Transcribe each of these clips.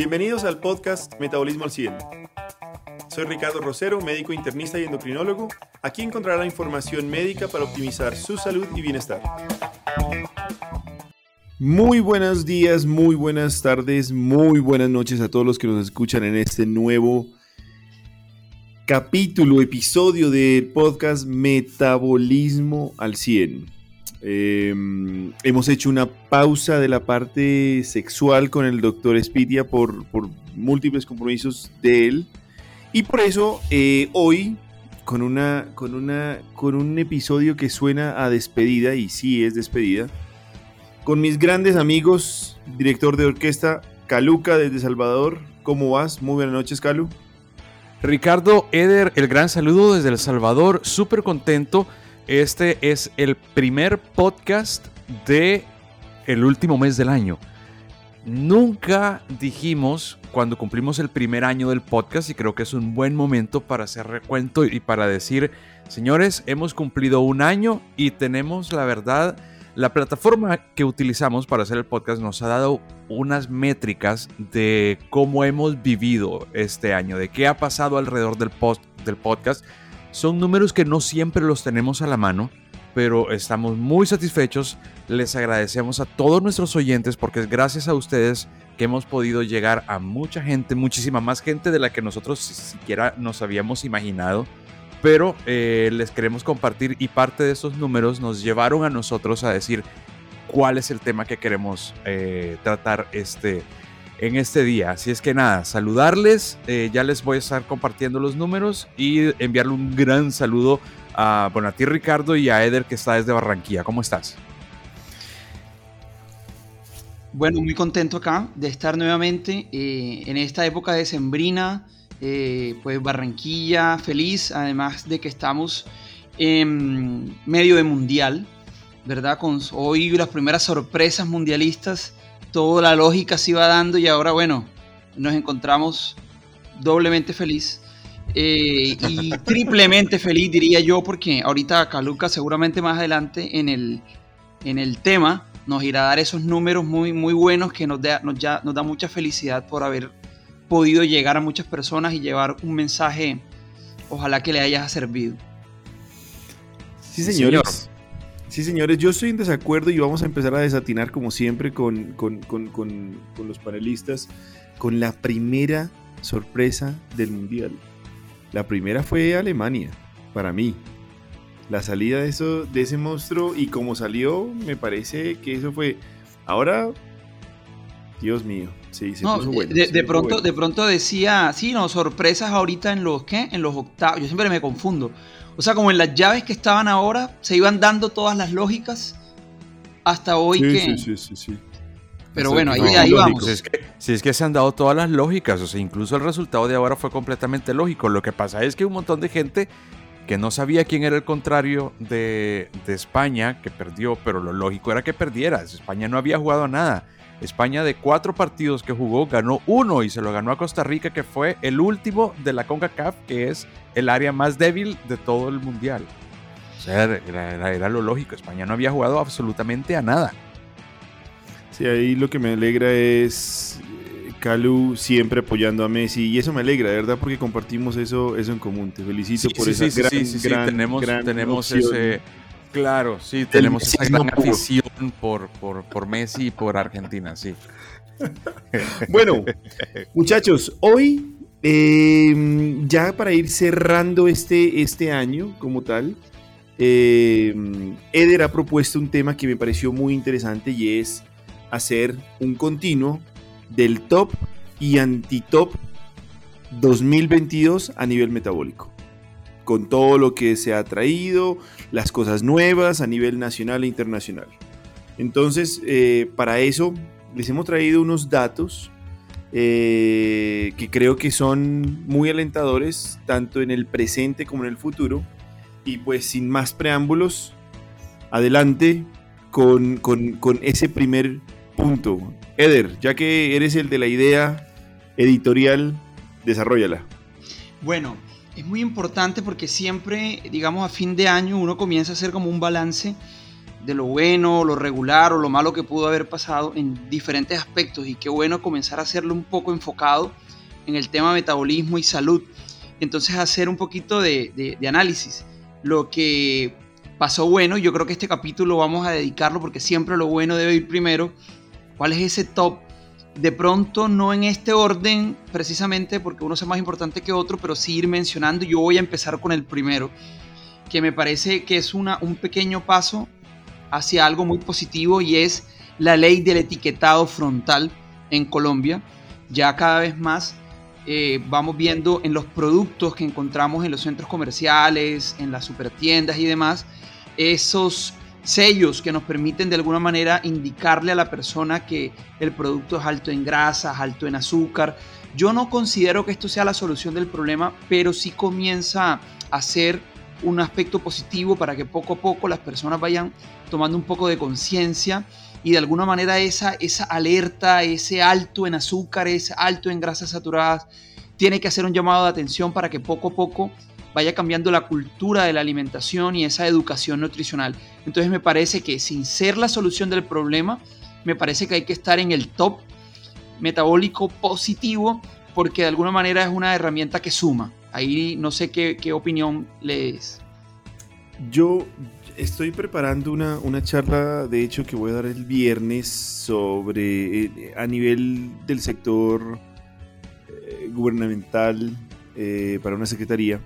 Bienvenidos al podcast Metabolismo al 100. Soy Ricardo Rosero, médico internista y endocrinólogo. Aquí encontrará información médica para optimizar su salud y bienestar. Muy buenos días, muy buenas tardes, muy buenas noches a todos los que nos escuchan en este nuevo capítulo, episodio del podcast Metabolismo al 100. Em, hemos hecho una pausa de la parte sexual con el doctor Spitia por, múltiples compromisos de él. Y por eso eh, hoy, con, una, con, una, con un episodio que suena a despedida, y sí es despedida, con mis grandes amigos, director de orquesta, Caluca desde Salvador. ¿Cómo vas? Muy buenas noches, Calu. Ricardo Eder, el gran saludo desde El Salvador, súper contento este es el primer podcast de el último mes del año. Nunca dijimos cuando cumplimos el primer año del podcast y creo que es un buen momento para hacer recuento y para decir, señores, hemos cumplido un año y tenemos la verdad, la plataforma que utilizamos para hacer el podcast nos ha dado unas métricas de cómo hemos vivido este año, de qué ha pasado alrededor del, post, del podcast son números que no siempre los tenemos a la mano, pero estamos muy satisfechos. Les agradecemos a todos nuestros oyentes porque es gracias a ustedes que hemos podido llegar a mucha gente, muchísima más gente de la que nosotros siquiera nos habíamos imaginado. Pero eh, les queremos compartir y parte de esos números nos llevaron a nosotros a decir cuál es el tema que queremos eh, tratar este, en este día. Así es que nada, saludarles, eh, ya les voy a estar compartiendo los números y enviarle un gran saludo a, bueno, a ti Ricardo y a Eder que está desde Barranquilla. ¿Cómo estás? Bueno, muy contento acá de estar nuevamente eh, en esta época de Sembrina, eh, pues Barranquilla, feliz, además de que estamos en medio de mundial, ¿verdad? Con hoy las primeras sorpresas mundialistas toda la lógica se iba dando y ahora, bueno, nos encontramos doblemente feliz. Eh, y triplemente feliz, diría yo, porque ahorita Caluca seguramente más adelante en el, en el tema nos irá a dar esos números muy, muy buenos que nos da, nos, ya, nos da mucha felicidad por haber podido llegar a muchas personas y llevar un mensaje, ojalá que le haya servido. Sí, señores. Sí, señores, yo estoy en desacuerdo y vamos a empezar a desatinar como siempre con, los panelistas con la primera sorpresa del Mundial. La primera fue Alemania, para mí. La salida de, eso, de ese monstruo y como salió, me parece que eso fue... Ahora, Dios mío, sí, se puso bueno. De, pronto, de pronto decía, sí, no, sorpresas ahorita en los, ¿qué? En los octavos. Yo siempre me confundo o sea, como en las llaves que estaban ahora, se iban dando todas las lógicas hasta hoy que... Sí, sí, sí, sí. Pero bueno, ahí, vamos. Si es, que, si es, que, se han dado todas las lógicas, o sea, incluso el resultado de ahora fue completamente lógico. Lo que pasa es que un montón de gente que no sabía quién era el contrario de, de España, que perdió, pero lo lógico era que perdiera. España no había jugado nada. España de cuatro partidos que jugó ganó uno y se lo ganó a Costa Rica, que fue el último de la CONCACAF, que es el área más débil de todo el mundial. O sea, era, lo lógico. España no había jugado absolutamente a nada. Sí, ahí lo que me alegra es eh, Calu siempre apoyando a Messi y eso me alegra, de verdad, porque compartimos eso, eso en común. Te felicito por esa gran, tenemos, tenemos ese Claro, sí, tenemos esa gran afición por, por, Messi y por Argentina, sí. bueno, muchachos, hoy, em, ya para ir cerrando este, este año como tal, em, Eder ha propuesto un tema que me pareció muy interesante y es hacer un continuo del top y anti-top 2022 a nivel metabólico con todo lo que se ha traído, las cosas nuevas a nivel nacional e internacional. Entonces, eh, para eso les hemos traído unos datos eh, que creo que son muy alentadores, tanto en el presente como en el futuro. Y pues sin más preámbulos, adelante con, con ese primer punto. Eder, ya que eres el de la idea editorial, desarrollala. Bueno, es muy importante porque siempre, digamos, a fin de año uno comienza a hacer como un balance de lo bueno, lo regular o lo malo que pudo haber pasado en diferentes aspectos y qué bueno comenzar a hacerlo un poco enfocado en el tema metabolismo y salud. Entonces hacer un poquito de, de análisis. Lo que pasó bueno, yo creo que este capítulo vamos a dedicarlo porque siempre lo bueno debe ir primero. ¿Cuál es ese top? De pronto no en este orden precisamente porque uno es más importante que otro, pero sí ir mencionando. Yo voy a empezar con el primero, que me parece que es una, un pequeño paso hacia algo muy positivo y es la ley del etiquetado frontal en Colombia. Ya cada vez más eh, vamos viendo en los productos que encontramos en los centros comerciales, en las supertiendas y demás, esos sellos que nos permiten de alguna manera indicarle a la persona que el producto es alto en grasas, alto en azúcar. Yo no considero que esto sea la solución del problema, pero sí comienza a ser un aspecto positivo para que poco a poco las personas vayan tomando un poco de conciencia y de alguna manera esa, esa alerta, ese alto en azúcar, ese alto en grasas saturadas, tiene que hacer un llamado de atención para que poco a poco vaya cambiando la cultura de la alimentación y esa educación nutricional. Entonces me parece que sin ser la solución del problema, me parece que hay que estar en el top metabólico positivo porque de alguna manera es una herramienta que suma. Ahí no sé qué, qué opinión lees. Yo estoy preparando una, una, charla, de hecho, que voy a dar el viernes sobre, eh, a nivel del sector eh, gubernamental eh, para una secretaría.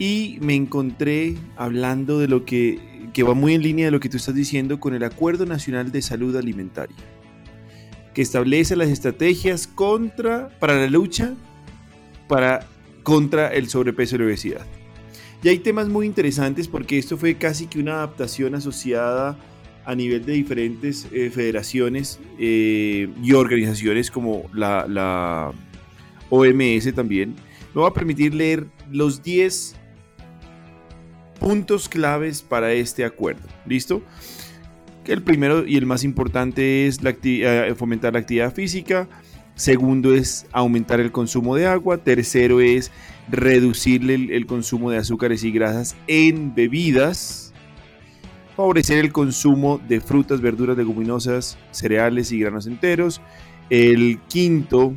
Y me encontré hablando de lo que, que va muy en línea de lo que tú estás diciendo con el Acuerdo Nacional de Salud Alimentaria, que establece las estrategias contra, para la lucha para contra el sobrepeso y la obesidad. Y hay temas muy interesantes porque esto fue casi que una adaptación asociada a nivel de diferentes eh, federaciones eh, y organizaciones como la, la, OMS también. Me va a permitir leer los 10 puntos claves para este acuerdo. ¿Listo? El primero y el más importante es eh, fomentar la actividad física. Segundo es aumentar el consumo de agua. Tercero es reducir el, consumo de azúcares y grasas en bebidas. Favorecer el consumo de frutas, verduras, leguminosas, cereales y granos enteros. El quinto,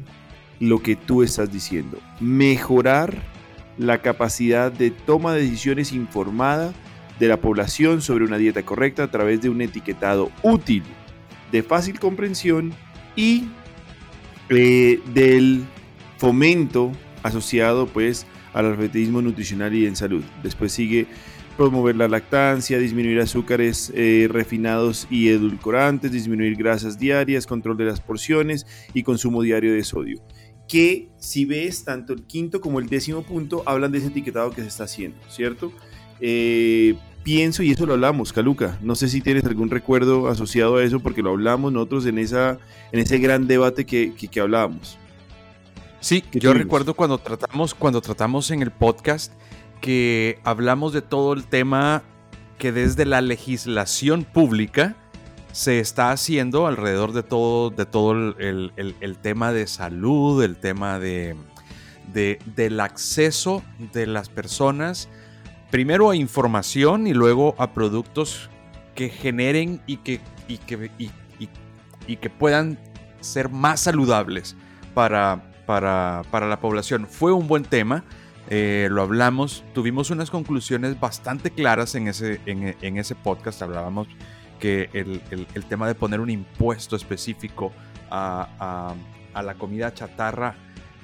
lo que tú estás diciendo. Mejorar la capacidad de toma de decisiones informada de la población sobre una dieta correcta a través de un etiquetado útil, de fácil comprensión y eh, del fomento asociado pues al alfabetismo nutricional y en salud. Después sigue promover la lactancia, disminuir azúcares eh, refinados y edulcorantes, disminuir grasas diarias, control de las porciones y consumo diario de sodio. Que si ves tanto el quinto como el décimo punto hablan de ese etiquetado que se está haciendo, ¿cierto? Eh, pienso, y eso lo hablamos, Caluca, no sé si tienes algún recuerdo asociado a eso, porque lo hablamos nosotros en, esa, en ese gran debate que, que, hablábamos. Sí, yo recuerdo cuando tratamos, cuando tratamos en el podcast que hablamos de todo el tema que desde la legislación pública se está haciendo alrededor de todo, de todo el, el, tema de salud, el tema de, de, del acceso de las personas primero a información y luego a productos que generen y que, y que, y, que puedan ser más saludables para, para, para, la población. Fue un buen tema, eh, lo hablamos, tuvimos unas conclusiones bastante claras en ese, en, ese podcast, hablábamos que el, el, tema de poner un impuesto específico a, a, la comida chatarra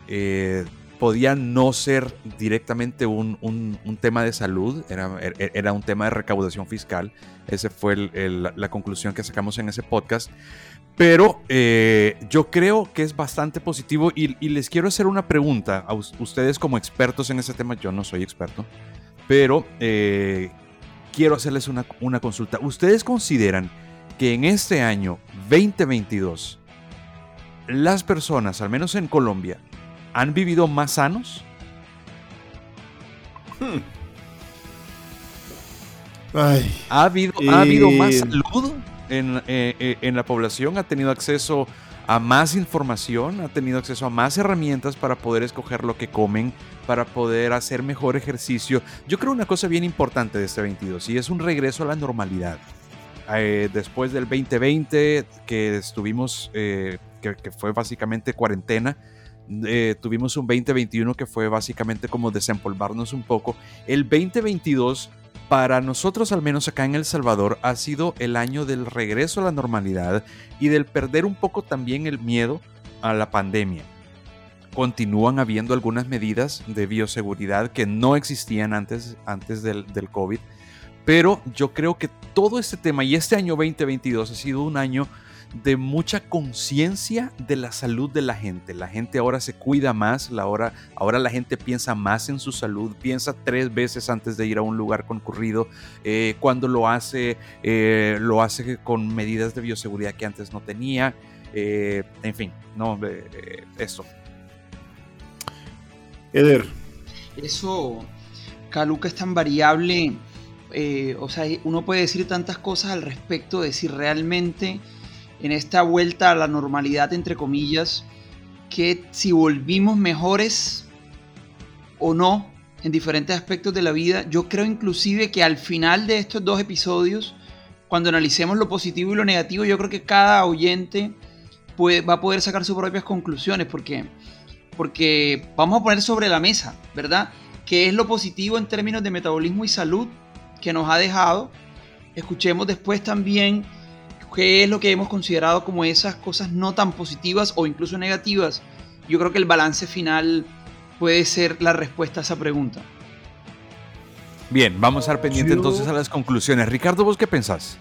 eh, podía no ser directamente un, tema de salud, era, er, era, un tema de recaudación fiscal. Esa fue la conclusión que sacamos en ese podcast. Pero eh, yo creo que es bastante positivo y, les quiero hacer una pregunta a ustedes como expertos en ese tema. Yo no soy experto, pero eh, quiero hacerles una, una consulta. ¿Ustedes consideran que en este año 2022 las personas, al menos en Colombia, han vivido más sanos? Hmm. ¿Ha, habido, ¿Ha habido más eh, salud en, eh, eh, en, la población? ¿Ha tenido acceso a más información? ¿Ha tenido acceso a más herramientas para poder escoger lo que comen? Para poder hacer mejor ejercicio. Yo creo una cosa bien importante de este 22 y es un regreso a la normalidad. eh, después del 2020, que estuvimos, eh, que, fue básicamente cuarentena, eh, tuvimos un 2021 que fue básicamente como desempolvarnos un poco. El 2022, para nosotros, al menos acá en El Salvador, ha sido el año del regreso a la normalidad y del perder un poco también el miedo a la pandemia. Continúan habiendo algunas medidas de bioseguridad que no existían antes, antes del, del COVID pero yo creo que todo este tema y este año 2022 ha sido un año de mucha conciencia de la salud de la gente. La gente ahora se cuida más, la hora, ahora la gente piensa más en su salud, piensa tres veces antes de ir a un lugar concurrido. Eh, cuando lo hace, eh, lo hace con medidas de bioseguridad que antes no tenía. Eh, en fin, no, eso. Eder. Eso, Caluca, es tan variable eh, o sea, uno puede decir tantas cosas al respecto de si realmente en esta vuelta a la normalidad, entre comillas, que si volvimos mejores o no en diferentes aspectos de la vida, yo creo inclusive que al final de estos dos episodios, cuando analicemos lo positivo y lo negativo, yo creo que cada oyente puede, va a poder sacar sus propias conclusiones, porque, porque vamos a poner sobre la mesa, ¿verdad? ¿Qué es lo positivo en términos de metabolismo y salud? que nos ha dejado. Escuchemos después también qué es lo que hemos considerado como esas cosas no tan positivas o incluso negativas. Yo creo que el balance final puede ser la respuesta a esa pregunta. Bien, vamos a estar pendientes entonces a las conclusiones. Ricardo, ¿vos qué pensás?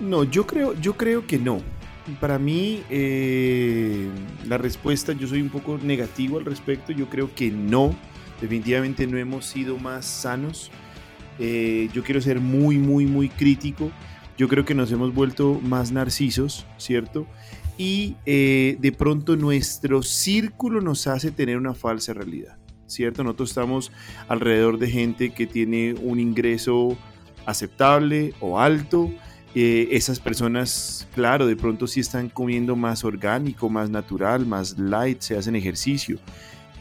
No, yo creo, yo creo que no. Para mí, eh, la respuesta, yo soy un poco negativo al respecto. Yo creo que no. Definitivamente no hemos sido más sanos eh, yo quiero ser muy, muy, muy crítico. Yo creo que nos hemos vuelto más narcisos, ¿cierto? Y eh, de pronto nuestro círculo nos hace tener una falsa realidad, ¿cierto? Nosotros estamos alrededor de gente que tiene un ingreso aceptable o alto. Eh, esas personas, claro, de pronto sí están comiendo más orgánico, más natural, más light, se hacen ejercicio,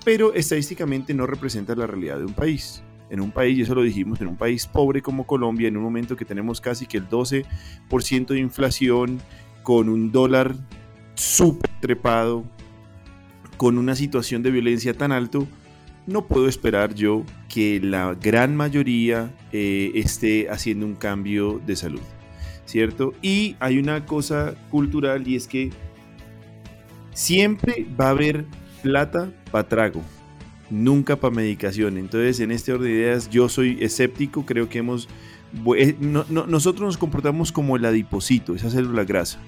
pero estadísticamente no representa la realidad de un país. En un país, y eso lo dijimos, en un país pobre como Colombia, en un momento que tenemos casi que el 12% de inflación, con un dólar súper trepado, con una situación de violencia tan alto, no puedo esperar yo que la gran mayoría eh, esté haciendo un cambio de salud, ¿cierto? Y hay una cosa cultural y es que siempre va a haber plata para trago nunca para medicación. Entonces, en este orden de ideas, yo soy escéptico, creo que hemos... Eh, nosotros nos comportamos como el adipocito, esa célula grasa.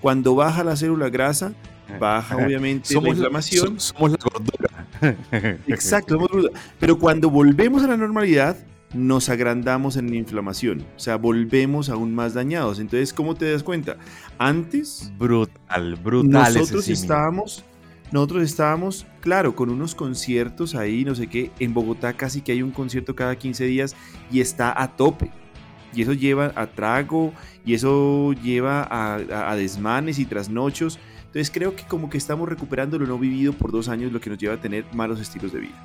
Cuando baja la célula grasa, baja obviamente la inflamación. somos la gordura. Exacto, somos gordura. Pero cuando volvemos a la normalidad, nos agrandamos en la inflamación. O sea, volvemos aún más dañados. Entonces, ¿cómo te das cuenta? Antes... Brutal, brutal. Nosotros estábamos nosotros estábamos, claro, con unos conciertos ahí, no sé qué, en Bogotá casi que hay un concierto cada 15 días y está a tope. Y eso lleva a trago, y eso lleva a, desmanes y trasnochos. Entonces creo que como que estamos recuperando lo no vivido por dos años, lo que nos lleva a tener malos estilos de vida.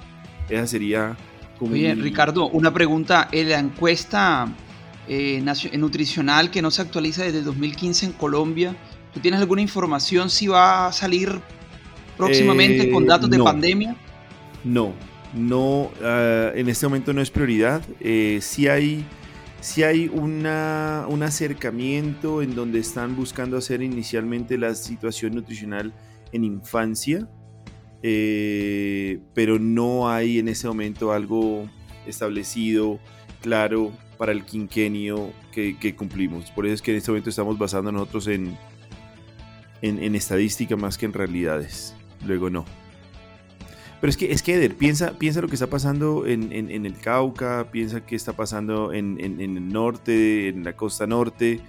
Esa sería como... Oye, Ricardo, una pregunta. En la encuesta eh, nutricional que no se actualiza desde 2015 en Colombia, ¿tú tienes alguna información si va a salir próximamente con eh, datos de pandemia? No, no, en este momento no es prioridad. Eh, sí hay, sí hay una, un acercamiento en donde están buscando hacer inicialmente la situación nutricional en infancia, eh, pero no hay en este momento algo establecido, claro, para el quinquenio que, que, cumplimos. Por eso es que en este momento estamos basando nosotros en, en, en estadística más que en realidades luego no. Pero es que, es que Eder, piensa, piensa lo que está pasando en, el Cauca, piensa qué está pasando en, el norte, en la costa norte.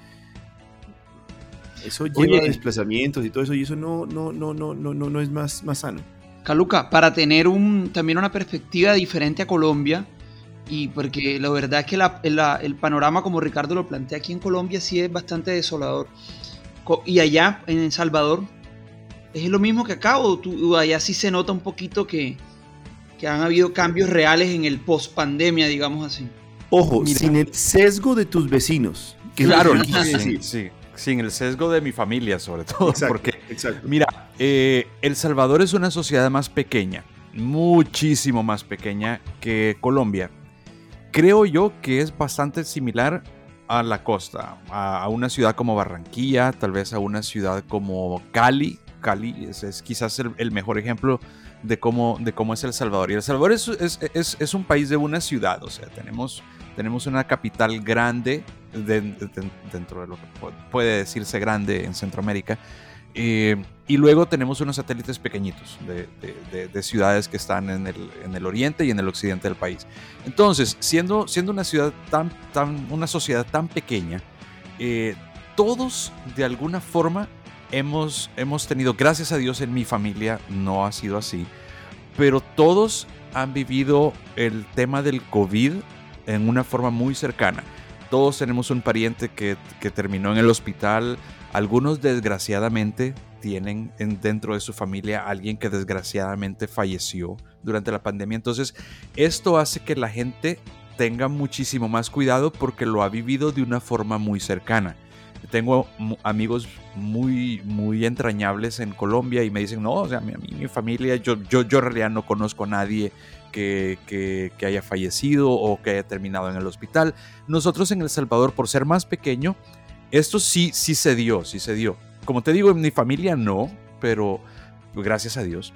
Eso lleva a desplazamientos y todo eso, y eso no, no, no, no, no, no, no es más, más sano. Caluca, para tener un, también una perspectiva diferente a Colombia, y porque la verdad es que el panorama como Ricardo lo plantea aquí en Colombia sí es bastante desolador. Y allá, en El Salvador, ¿Es lo mismo que acá o tú, allá sí se nota un poquito que, han habido cambios reales en el post pandemia, digamos así? Ojo, sin el sesgo de tus vecinos. claro, sí, sí, sin el sesgo de mi familia sobre todo. porque, mira, eh, El Salvador es una sociedad más pequeña, muchísimo más pequeña que Colombia. Creo yo que es bastante similar a la costa, a, una ciudad como Barranquilla, tal vez a una ciudad como Cali. Cali es, quizás el, mejor ejemplo de cómo, de cómo es El Salvador. Y El Salvador es, es, es un país de una ciudad, o sea, tenemos tenemos una capital grande dentro de lo que puede decirse grande en Centroamérica. Eh, y luego tenemos unos satélites pequeñitos de, ciudades que están en el, en el, oriente y en el occidente del país. Entonces, siendo, siendo una ciudad tan, tan, una sociedad tan pequeña, eh, todos de alguna forma hemos, hemos tenido, gracias a Dios en mi familia no ha sido así, pero todos han vivido el tema del COVID en una forma muy cercana. Todos tenemos un pariente que, terminó en el hospital. Algunos desgraciadamente tienen dentro de su familia alguien que desgraciadamente falleció durante la pandemia. Entonces, esto hace que la gente tenga muchísimo más cuidado porque lo ha vivido de una forma muy cercana. Tengo amigos muy, muy entrañables en Colombia y me dicen, no, o sea, mi, mi familia, yo, yo, yo en realidad no conozco a nadie que, haya fallecido o que haya terminado en el hospital. Nosotros en El Salvador, por ser más pequeño, esto sí, sí se dio, sí se dio. Como te digo, en mi familia no, pero gracias a Dios.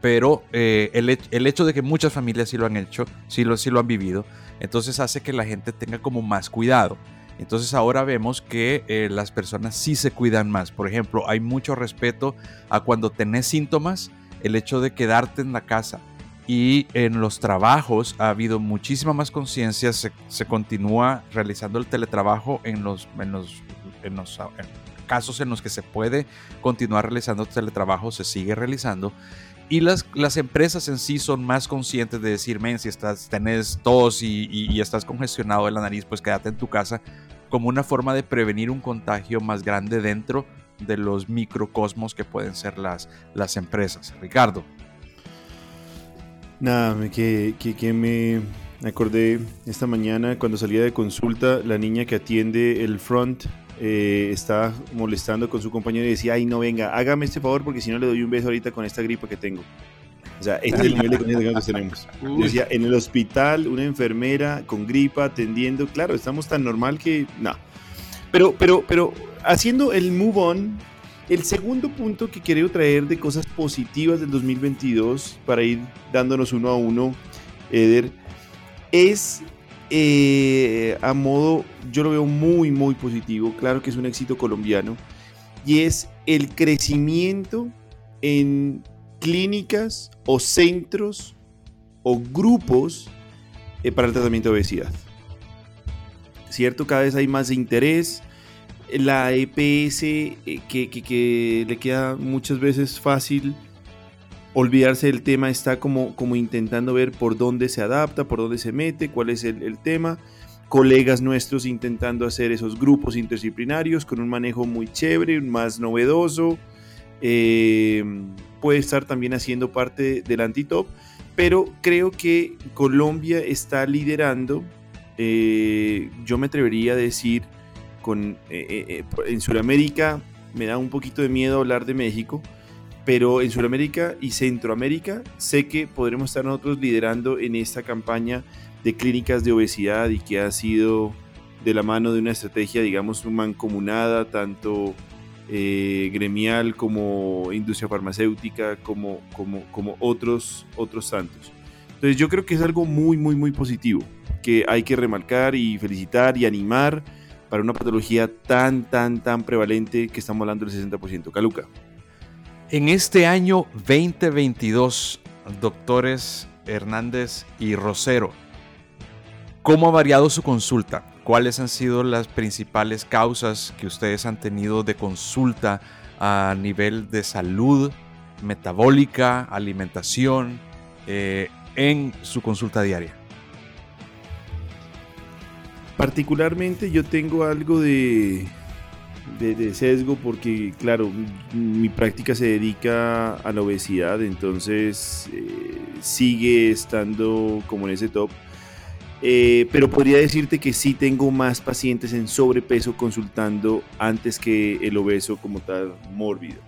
Pero eh, el, hecho de que muchas familias sí lo han hecho, sí lo, sí lo han vivido, entonces hace que la gente tenga como más cuidado. Entonces ahora vemos que eh, las personas sí se cuidan más. Por ejemplo, hay mucho respeto a cuando tenés síntomas, el hecho de quedarte en la casa, y en los trabajos ha habido muchísima más conciencia, se, continúa realizando el teletrabajo en los, en los, en los casos en los que se puede continuar realizando teletrabajo, se sigue realizando. Y las, las empresas en sí son más conscientes de decir, men, si estás, tenés tos y, y, estás congestionado de la nariz, pues quédate en tu casa, como una forma de prevenir un contagio más grande dentro de los microcosmos que pueden ser las, las empresas. Ricardo. Nada, que, que, me acordé esta mañana cuando salía de consulta, la niña que atiende el front eh, estaba molestando con su compañero y decía, ay no venga, hágame este favor porque si no le doy un beso ahorita con esta gripa que tengo. O sea, este es el nivel de conciencia que tenemos. decía, en el hospital, una enfermera con gripa atendiendo, claro, estamos tan normal que, no. Pero, pero, pero, haciendo el move on, el segundo punto que quiero traer de cosas positivas del 2022 para ir dándonos uno a uno, Eder, es eh, a modo, yo lo veo muy, muy positivo, claro que es un éxito colombiano, y es el crecimiento en clínicas o centros o grupos eh, para el tratamiento de obesidad. ¿Cierto? Cada vez hay más interés, la EPS eh, que, le queda muchas veces fácil olvidarse del tema, está como, como intentando ver por dónde se adapta, por dónde se mete, cuál es el, tema. Colegas nuestros intentando hacer esos grupos interdisciplinarios con un manejo muy chévere, más novedoso. Eh, puede estar también haciendo parte del antitop, pero creo que Colombia está liderando, eh, yo me atrevería a decir, con, eh, eh, eh, en Sudamérica me da un poquito de miedo hablar de México, pero en Sudamérica y Centroamérica sé que podremos estar nosotros liderando en esta campaña de clínicas de obesidad y que ha sido de la mano de una estrategia, digamos, mancomunada, tanto gremial como industria farmacéutica, como, como, como otros, otros santos. Entonces yo creo que es algo muy, muy, muy positivo, que hay que remarcar y felicitar y animar para una patología tan, tan, tan prevalente que estamos hablando del 60%. Caluca. En este año 2022, doctores Hernández y Rosero, ¿cómo ha variado su consulta? ¿Cuáles han sido las principales causas que ustedes han tenido de consulta a nivel de salud, metabólica, alimentación, eh, en su consulta diaria? Particularmente yo tengo algo de, de, sesgo porque, claro, mi práctica se dedica a la obesidad, entonces eh, sigue estando como en ese top. Eh, pero podría decirte que sí tengo más pacientes en sobrepeso consultando antes que el obeso como tal mórbido.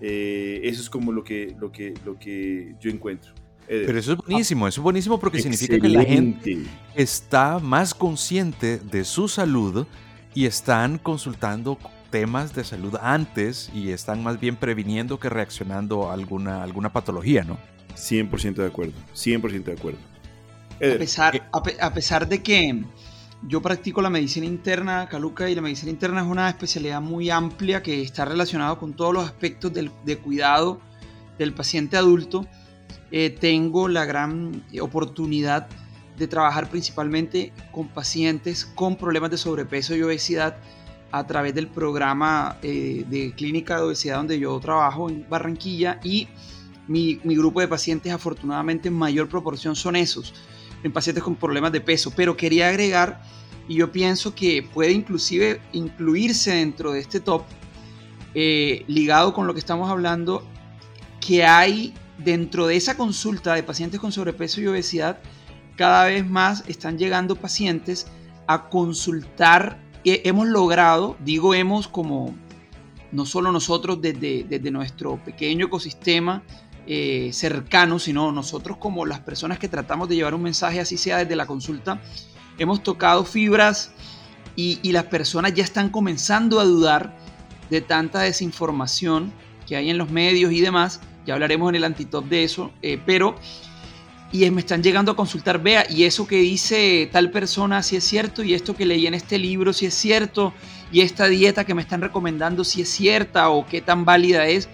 Eh, eso es como lo que, lo que, lo que yo encuentro. Pero eso es buenísimo, eso es buenísimo porque significa que la gente está más consciente de su salud y están consultando temas de salud antes y están más bien previniendo que reaccionando a alguna, alguna patología, ¿no? 100% de acuerdo, 100% de acuerdo. A pesar, a, pesar de que yo practico la medicina interna, Caluca, y la medicina interna es una especialidad muy amplia que está relacionada con todos los aspectos del, de cuidado del paciente adulto, eh, tengo la gran oportunidad de trabajar principalmente con pacientes con problemas de sobrepeso y obesidad a través del programa eh, de clínica de obesidad donde yo trabajo en Barranquilla y mi, mi, grupo de pacientes afortunadamente en mayor proporción son esos, en pacientes con problemas de peso. Pero quería agregar, y yo pienso que puede inclusive incluirse dentro de este top, eh, ligado con lo que estamos hablando, que hay dentro de esa consulta de pacientes con sobrepeso y obesidad, cada vez más están llegando pacientes a consultar. Hemos logrado, digo hemos como no solo nosotros desde, desde nuestro pequeño ecosistema eh, cercano, sino nosotros como las personas que tratamos de llevar un mensaje, así sea desde la consulta, hemos tocado fibras y, y las personas ya están comenzando a dudar de tanta desinformación que hay en los medios y demás ya hablaremos en el antitop de eso, eh, pero y me están llegando a consultar, vea, y eso que dice tal persona si es cierto, y esto que leí en este libro si es cierto, y esta dieta que me están recomendando si es cierta o qué tan válida es.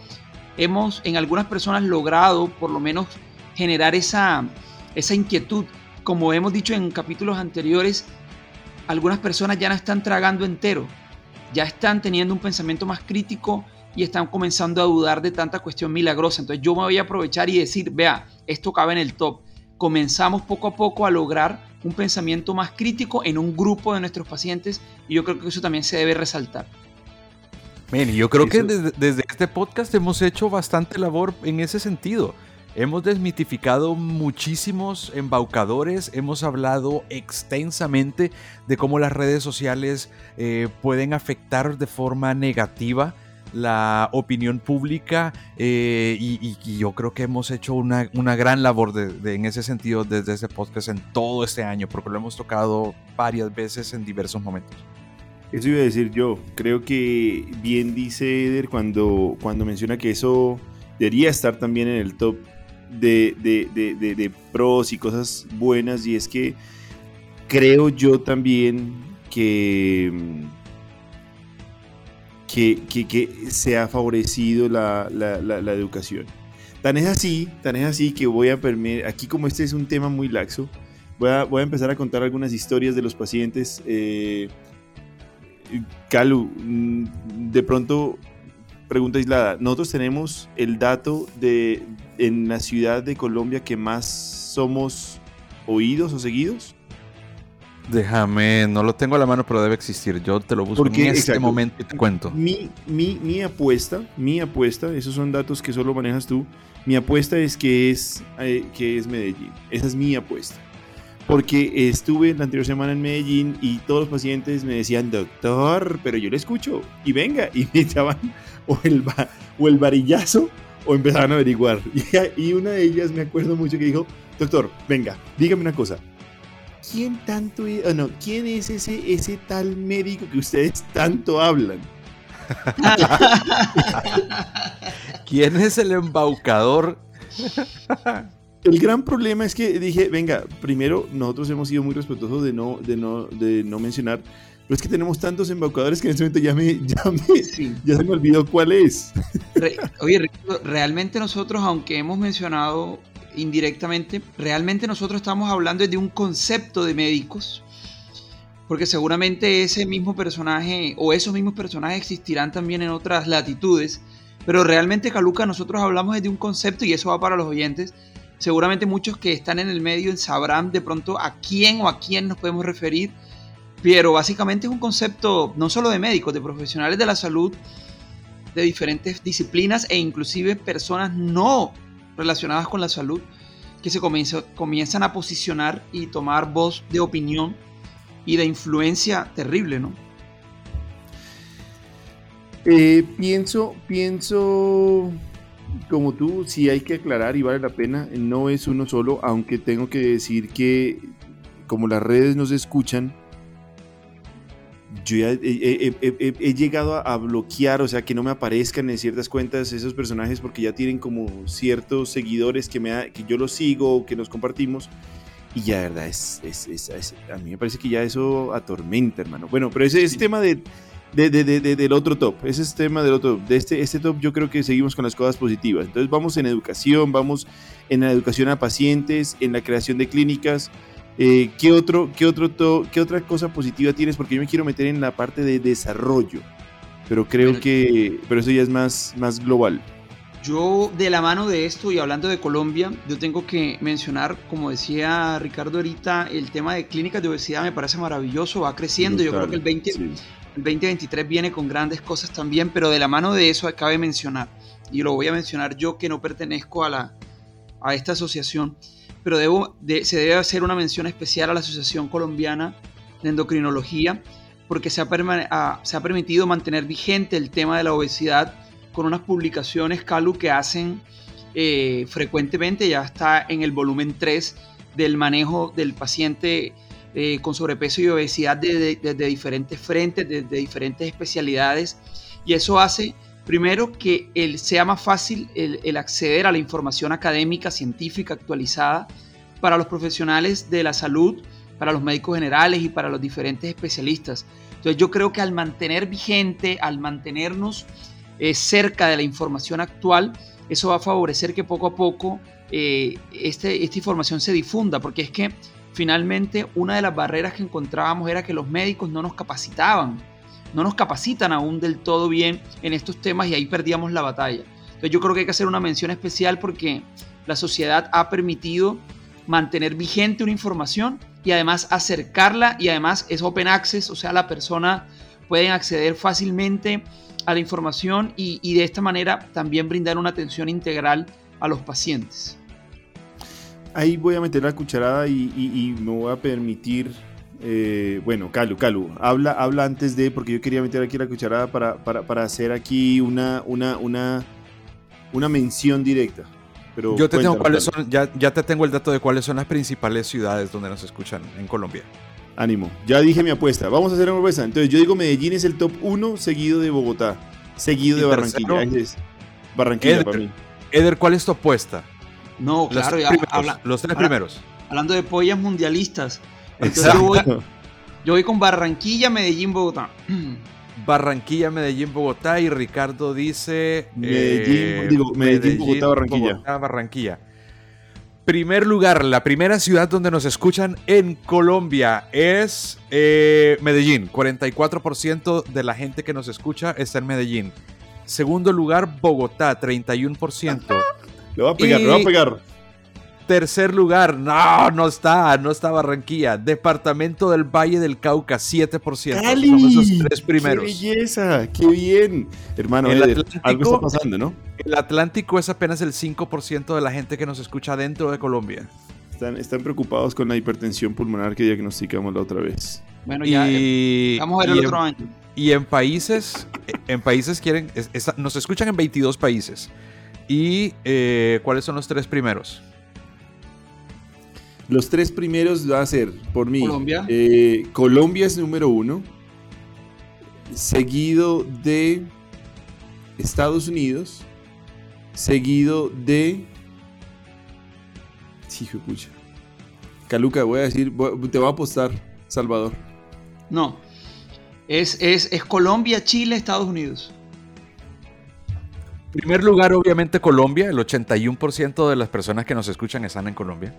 Hemos en algunas personas logrado por lo menos generar esa, esa inquietud. Como hemos dicho en capítulos anteriores, algunas personas ya no están tragando entero, ya están teniendo un pensamiento más crítico y están comenzando a dudar de tanta cuestión milagrosa. Entonces yo me voy a aprovechar y decir, vea, esto cabe en el top. Comenzamos poco a poco a lograr un pensamiento más crítico en un grupo de nuestros pacientes y yo creo que eso también se debe resaltar. Bien, yo creo que desde, desde, este podcast hemos hecho bastante labor en ese sentido. Hemos desmitificado muchísimos embaucadores, hemos hablado extensamente de cómo las redes sociales eh, pueden afectar de forma negativa la opinión pública eh, y, yo creo que hemos hecho una, gran labor de, en ese sentido desde este podcast en todo este año, porque lo hemos tocado varias veces en diversos momentos. Eso iba a decir yo. Creo que bien dice Eder cuando, cuando menciona que eso debería estar también en el top de, de pros y cosas buenas. Y es que creo yo también que que, se ha favorecido la, educación. Tan es así, tan es así que voy a permitir, aquí como este es un tema muy laxo, voy a, voy a empezar a contar algunas historias de los pacientes. Eh, Calu, mm, de pronto, pregunta aislada, nosotros tenemos el dato de en la ciudad de Colombia que más somos oídos o seguidos. Déjame, no lo tengo a la mano, pero debe existir. Yo te lo busco en este momento y te cuento. Mi, mi, mi, apuesta, mi apuesta, esos son datos que solo manejas tú. Mi apuesta es que es, eh, que es Medellín. Esa es mi apuesta. Porque estuve la anterior semana en Medellín y todos los pacientes me decían, doctor, pero yo le escucho. Y venga, y me echaban o el, o el varillazo o empezaban a averiguar. Y, y una de ellas me acuerdo mucho que dijo, doctor, venga, dígame una cosa ¿quién tanto, oh no, quién es ese, ese tal médico que ustedes tanto hablan? ¿Quién es el embaucador? El gran problema es que dije, venga, primero nosotros hemos sido muy respetuosos de no, de no, de no mencionar, pero es que tenemos tantos embaucadores que en este momento ya me, ya, me, ya se me olvidó cuál es. oye, realmente nosotros, aunque hemos mencionado indirectamente, realmente nosotros estamos hablando de un concepto de médicos, porque seguramente ese mismo personaje o esos mismos personajes existirán también en otras latitudes, pero realmente Caluca nosotros hablamos de un concepto y eso va para los oyentes. Seguramente muchos que están en el medio sabrán de pronto a quién o a quién nos podemos referir, pero básicamente es un concepto no solo de médicos, de profesionales de la salud, de diferentes disciplinas e inclusive personas no relacionadas con la salud que se comienzan a posicionar y tomar voz de opinión y de influencia terrible, ¿no? Eh, pienso, pienso como tú, sí hay que aclarar y vale la pena, no es uno solo, aunque tengo que decir que como las redes nos escuchan, yo ya he, llegado a, bloquear, o sea, que no me aparezcan en ciertas cuentas esos personajes porque ya tienen como ciertos seguidores que, me que yo los sigo, que nos compartimos. Y ya, de verdad, es, a mí me parece que ya eso atormenta, hermano. Bueno, pero ese es tema de, de, de, del otro top. Ese es tema del otro De este, este top yo creo que seguimos con las cosas positivas. Entonces vamos en educación, vamos en la educación a pacientes, en la creación de clínicas. Eh, ¿qué, otro, qué, otro ¿Qué otra cosa positiva tienes? Porque yo me quiero meter en la parte de desarrollo. Pero creo que pero eso ya es más, más global. Yo, de la mano de esto y hablando de Colombia, yo tengo que mencionar, como decía Ricardo ahorita, el tema de clínicas de obesidad me parece maravilloso, va creciendo. yo creo que el 20, el 2023 viene con grandes cosas también, pero de la mano de eso acabe mencionar, y lo voy a mencionar yo que no pertenezco a, la, a esta asociación, pero debo, se debe hacer una mención especial a la Asociación Colombiana de Endocrinología, porque se ha, se ha permitido mantener vigente el tema de la obesidad con unas publicaciones, Calu, que hacen eh, frecuentemente, ya está en el volumen 3 del manejo del paciente eh, con sobrepeso y obesidad desde diferentes frentes, desde diferentes especialidades. Y eso hace, primero, que el, sea más fácil el, acceder a la información académica, científica, actualizada para los profesionales de la salud, para los médicos generales y para los diferentes especialistas. Entonces yo creo que al mantener vigente, al mantenernos eh, cerca de la información actual, eso va a favorecer que poco a poco eh, este, esta información se difunda, porque es que finalmente una de las barreras que encontrábamos era que los médicos no nos capacitaban, no nos capacitan aún del todo bien en estos temas y ahí perdíamos la batalla. Entonces yo creo que hay que hacer una mención especial porque la sociedad ha permitido mantener vigente una información y además acercarla y además es open access, o sea, la persona puede acceder fácilmente a la información y, y de esta manera también brindar una atención integral a los pacientes ahí voy a meter la cucharada y, me voy a permitir. Eh, bueno, Calu, Calu, habla, habla antes de, porque yo quería meter aquí la cucharada para, hacer aquí una, una, una, una mención directa. Pero yo te tengo cuáles son, ya, ya te tengo el dato de cuáles son las principales ciudades donde nos escuchan en Colombia. Ánimo, ya dije mi apuesta. Vamos a hacer una apuesta. Entonces yo digo Medellín es el top 1 seguido de Bogotá, seguido de Barranquilla. Barranquilla para mí. Eder, ¿cuál es tu apuesta? No, claro, los tres primeros. Hablando de pollas mundialistas. Yo voy, con Barranquilla, Medellín, Bogotá. Barranquilla, Medellín, Bogotá y Ricardo dice Medellín, eh, digo, Medellín, Bogotá, Barranquilla. Barranquilla. Primer lugar, la primera ciudad donde nos escuchan en Colombia es eh, Medellín. 44% de la gente que nos escucha está en Medellín. Segundo lugar, Bogotá, 31%. Le va a pegar, le va a pegar. Tercer lugar, no, no está, no está Barranquilla. Departamento del Valle del Cauca, 7%. ¡Cali! Son esos tres primeros. ¡Qué belleza! ¡Qué bien! Hermano, algo está pasando, ¿no? El Atlántico es apenas el 5% de la gente que nos escucha dentro de Colombia. Están, están preocupados con la hipertensión pulmonar que diagnosticamos la otra vez. Bueno, ya y, vamos a ver el otro año. Y en países, en países quieren, nos escuchan en 22 países. ¿Y eh, cuáles son los tres primeros? Los tres primeros va a ser, por mí, Colombia. Eh, Colombia es número uno, seguido de Estados Unidos, seguido de... Hijo de pucha. Caluca, voy a decir, te voy a apostar, Salvador. No, es, es, es Colombia, Chile, Estados Unidos. Primer lugar, obviamente, Colombia. El 81% de las personas que nos escuchan están en Colombia.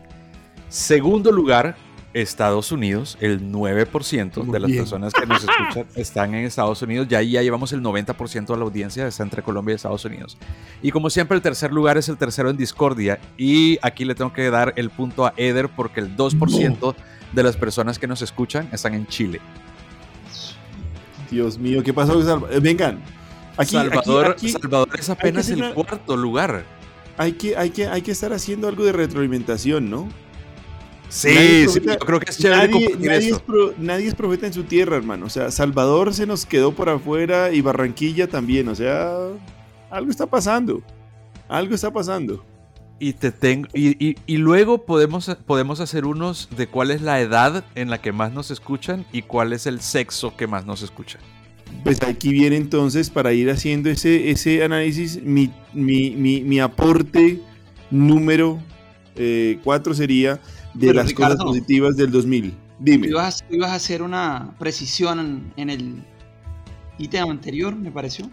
Segundo lugar, Estados Unidos. El 9% de las personas que nos escuchan están en Estados Unidos. Ya ahí ya llevamos el 90% de la audiencia está entre Colombia y Estados Unidos. Y como siempre, el tercer lugar es el tercero en discordia. Y aquí le tengo que dar el punto a Eder porque el 2% de las personas que nos escuchan están en Chile. Dios mío, ¿qué pasó? Eh, vengan, Salvador, Salvador es apenas el cuarto lugar. hay que, hay que, hay que estar haciendo algo de retroalimentación, ¿no? Sí, sí, yo creo que es chévere nadie, nadie es, nadie es profeta en su tierra, hermano. O sea, Salvador se nos quedó por afuera y Barranquilla también. O sea, algo está pasando. Algo está pasando. Y, te tengo, y, y, luego podemos, podemos hacer unos de cuál es la edad en la que más nos escuchan y cuál es el sexo que más nos escucha. Pues aquí viene entonces para ir haciendo ese, ese análisis, mi, mi, mi, aporte número 4 eh, sería de las cosas positivas del 2000. Dime. Ibas, ibas a hacer una precisión en el ítem anterior, me pareció.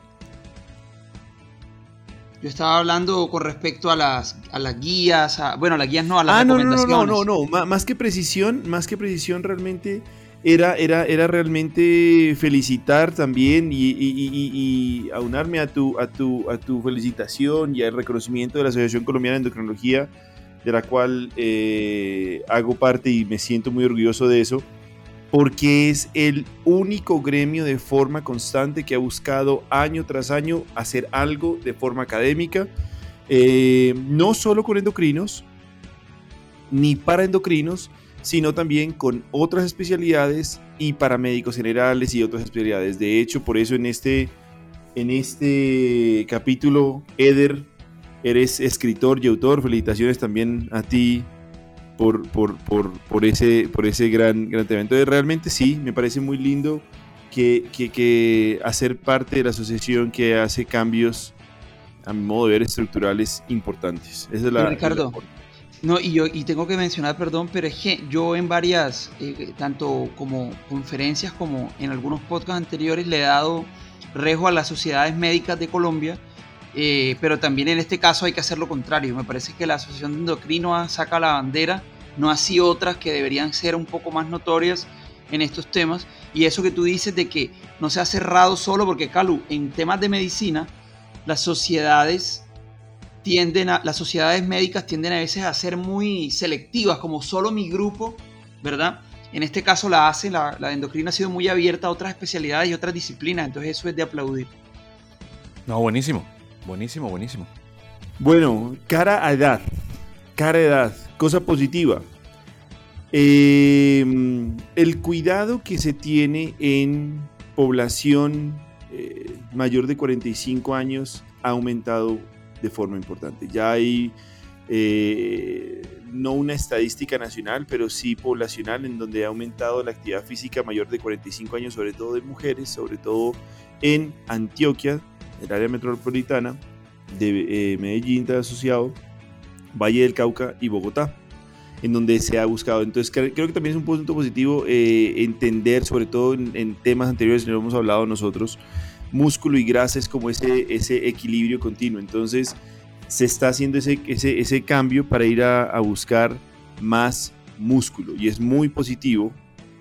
Yo estaba hablando con respecto a las, a las guías, a, bueno, las guías no, a las ah, recomendaciones. No, no, no, no, no, más que precisión, más que precisión realmente era, era, era realmente felicitar también y, y, aunarme a tu, a, tu, a tu felicitación y al reconocimiento de la Asociación Colombiana de Endocrinología, de la cual eh, hago parte y me siento muy orgulloso de eso porque es el único gremio de forma constante que ha buscado año tras año hacer algo de forma académica, eh, no solo con endocrinos, ni para endocrinos, sino también con otras especialidades y para médicos generales y otras especialidades. De hecho, por eso en este, en este capítulo, Eder, eres escritor y autor. Felicitaciones también a ti, por, por, por, por, ese, por ese gran, gran evento. Realmente sí, me parece muy lindo que, que, que, hacer parte de la asociación que hace cambios, a mi modo de ver, estructurales importantes. Esa es la, Ricardo, no, y yo y tengo que mencionar, perdón, pero es que yo en varias, eh, tanto como conferencias como en algunos podcasts anteriores, le he dado rejo a las sociedades médicas de Colombia eh, pero también en este caso hay que hacer lo contrario. Me parece que la Asociación de Endocrinos saca la bandera, no así otras que deberían ser un poco más notorias en estos temas. Y eso que tú dices de que no se ha cerrado solo, porque Calu, en temas de medicina, las sociedades tienden a, las sociedades médicas tienden a veces a ser muy selectivas, como solo mi grupo, ¿verdad? En este caso la hace, la, la endocrina ha sido muy abierta a otras especialidades y otras disciplinas, entonces eso es de aplaudir. No, buenísimo. Buenísimo, buenísimo. Bueno, cara a edad. Cara a edad. Cosa positiva. Em, el cuidado que se tiene en población eh, mayor de 45 años ha aumentado de forma importante. Ya hay eh, no una estadística nacional, pero sí poblacional en donde ha aumentado la actividad física mayor de 45 años, sobre todo de mujeres, sobre todo en Antioquia, el área metropolitana de eh, Medellín, asociado, Valle del Cauca y Bogotá, en donde se ha buscado. Entonces creo que también es un punto positivo eh, entender, sobre todo en, temas anteriores no hemos hablado nosotros, músculo y grasa es como ese, ese equilibrio continuo. Entonces se está haciendo ese, ese, ese cambio para ir a, buscar más músculo y es muy positivo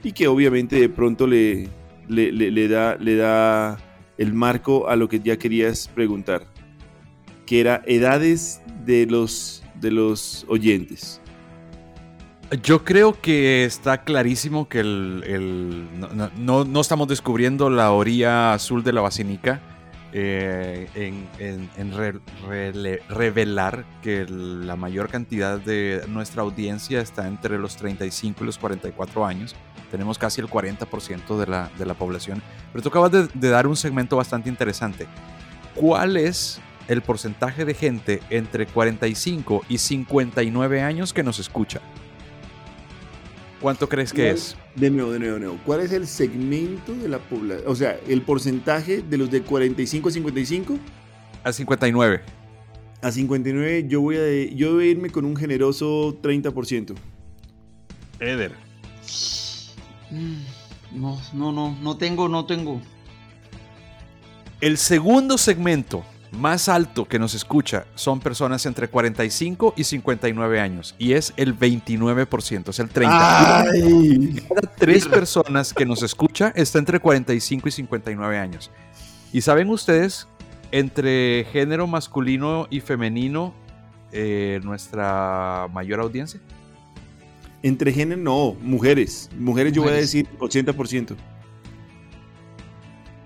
y que obviamente de pronto le, le, le da, le da el marco a lo que ya querías preguntar, que era edades de los, de los oyentes. Yo creo que está clarísimo que el, no, estamos descubriendo la orilla azul de la basílica eh, en, revelar que la mayor cantidad de nuestra audiencia está entre los 35 y los 44 años tenemos casi el 40% de la, de la población. Pero tú acabas de, dar un segmento bastante interesante. ¿Cuál es el porcentaje de gente entre 45 y 59 años que nos escucha? ¿Cuánto crees que es? De nuevo, de nuevo, de nuevo. ¿Cuál es el segmento de la población? O sea, el porcentaje de los de 45 a 55? A 59. A 59 yo voy a, yo voy a irme con un generoso 30%. Eder. Mm, no, no, no, no tengo, no tengo. El segundo segmento más alto que nos escucha son personas entre 45 y 59 años y es el 29%, es el 30. Cada tres personas que nos escucha está entre 45 y 59 años. ¿Y saben ustedes, entre género masculino y femenino, eh, nuestra mayor audiencia? Entre género, no, mujeres. Mujeres yo voy a decir 80%.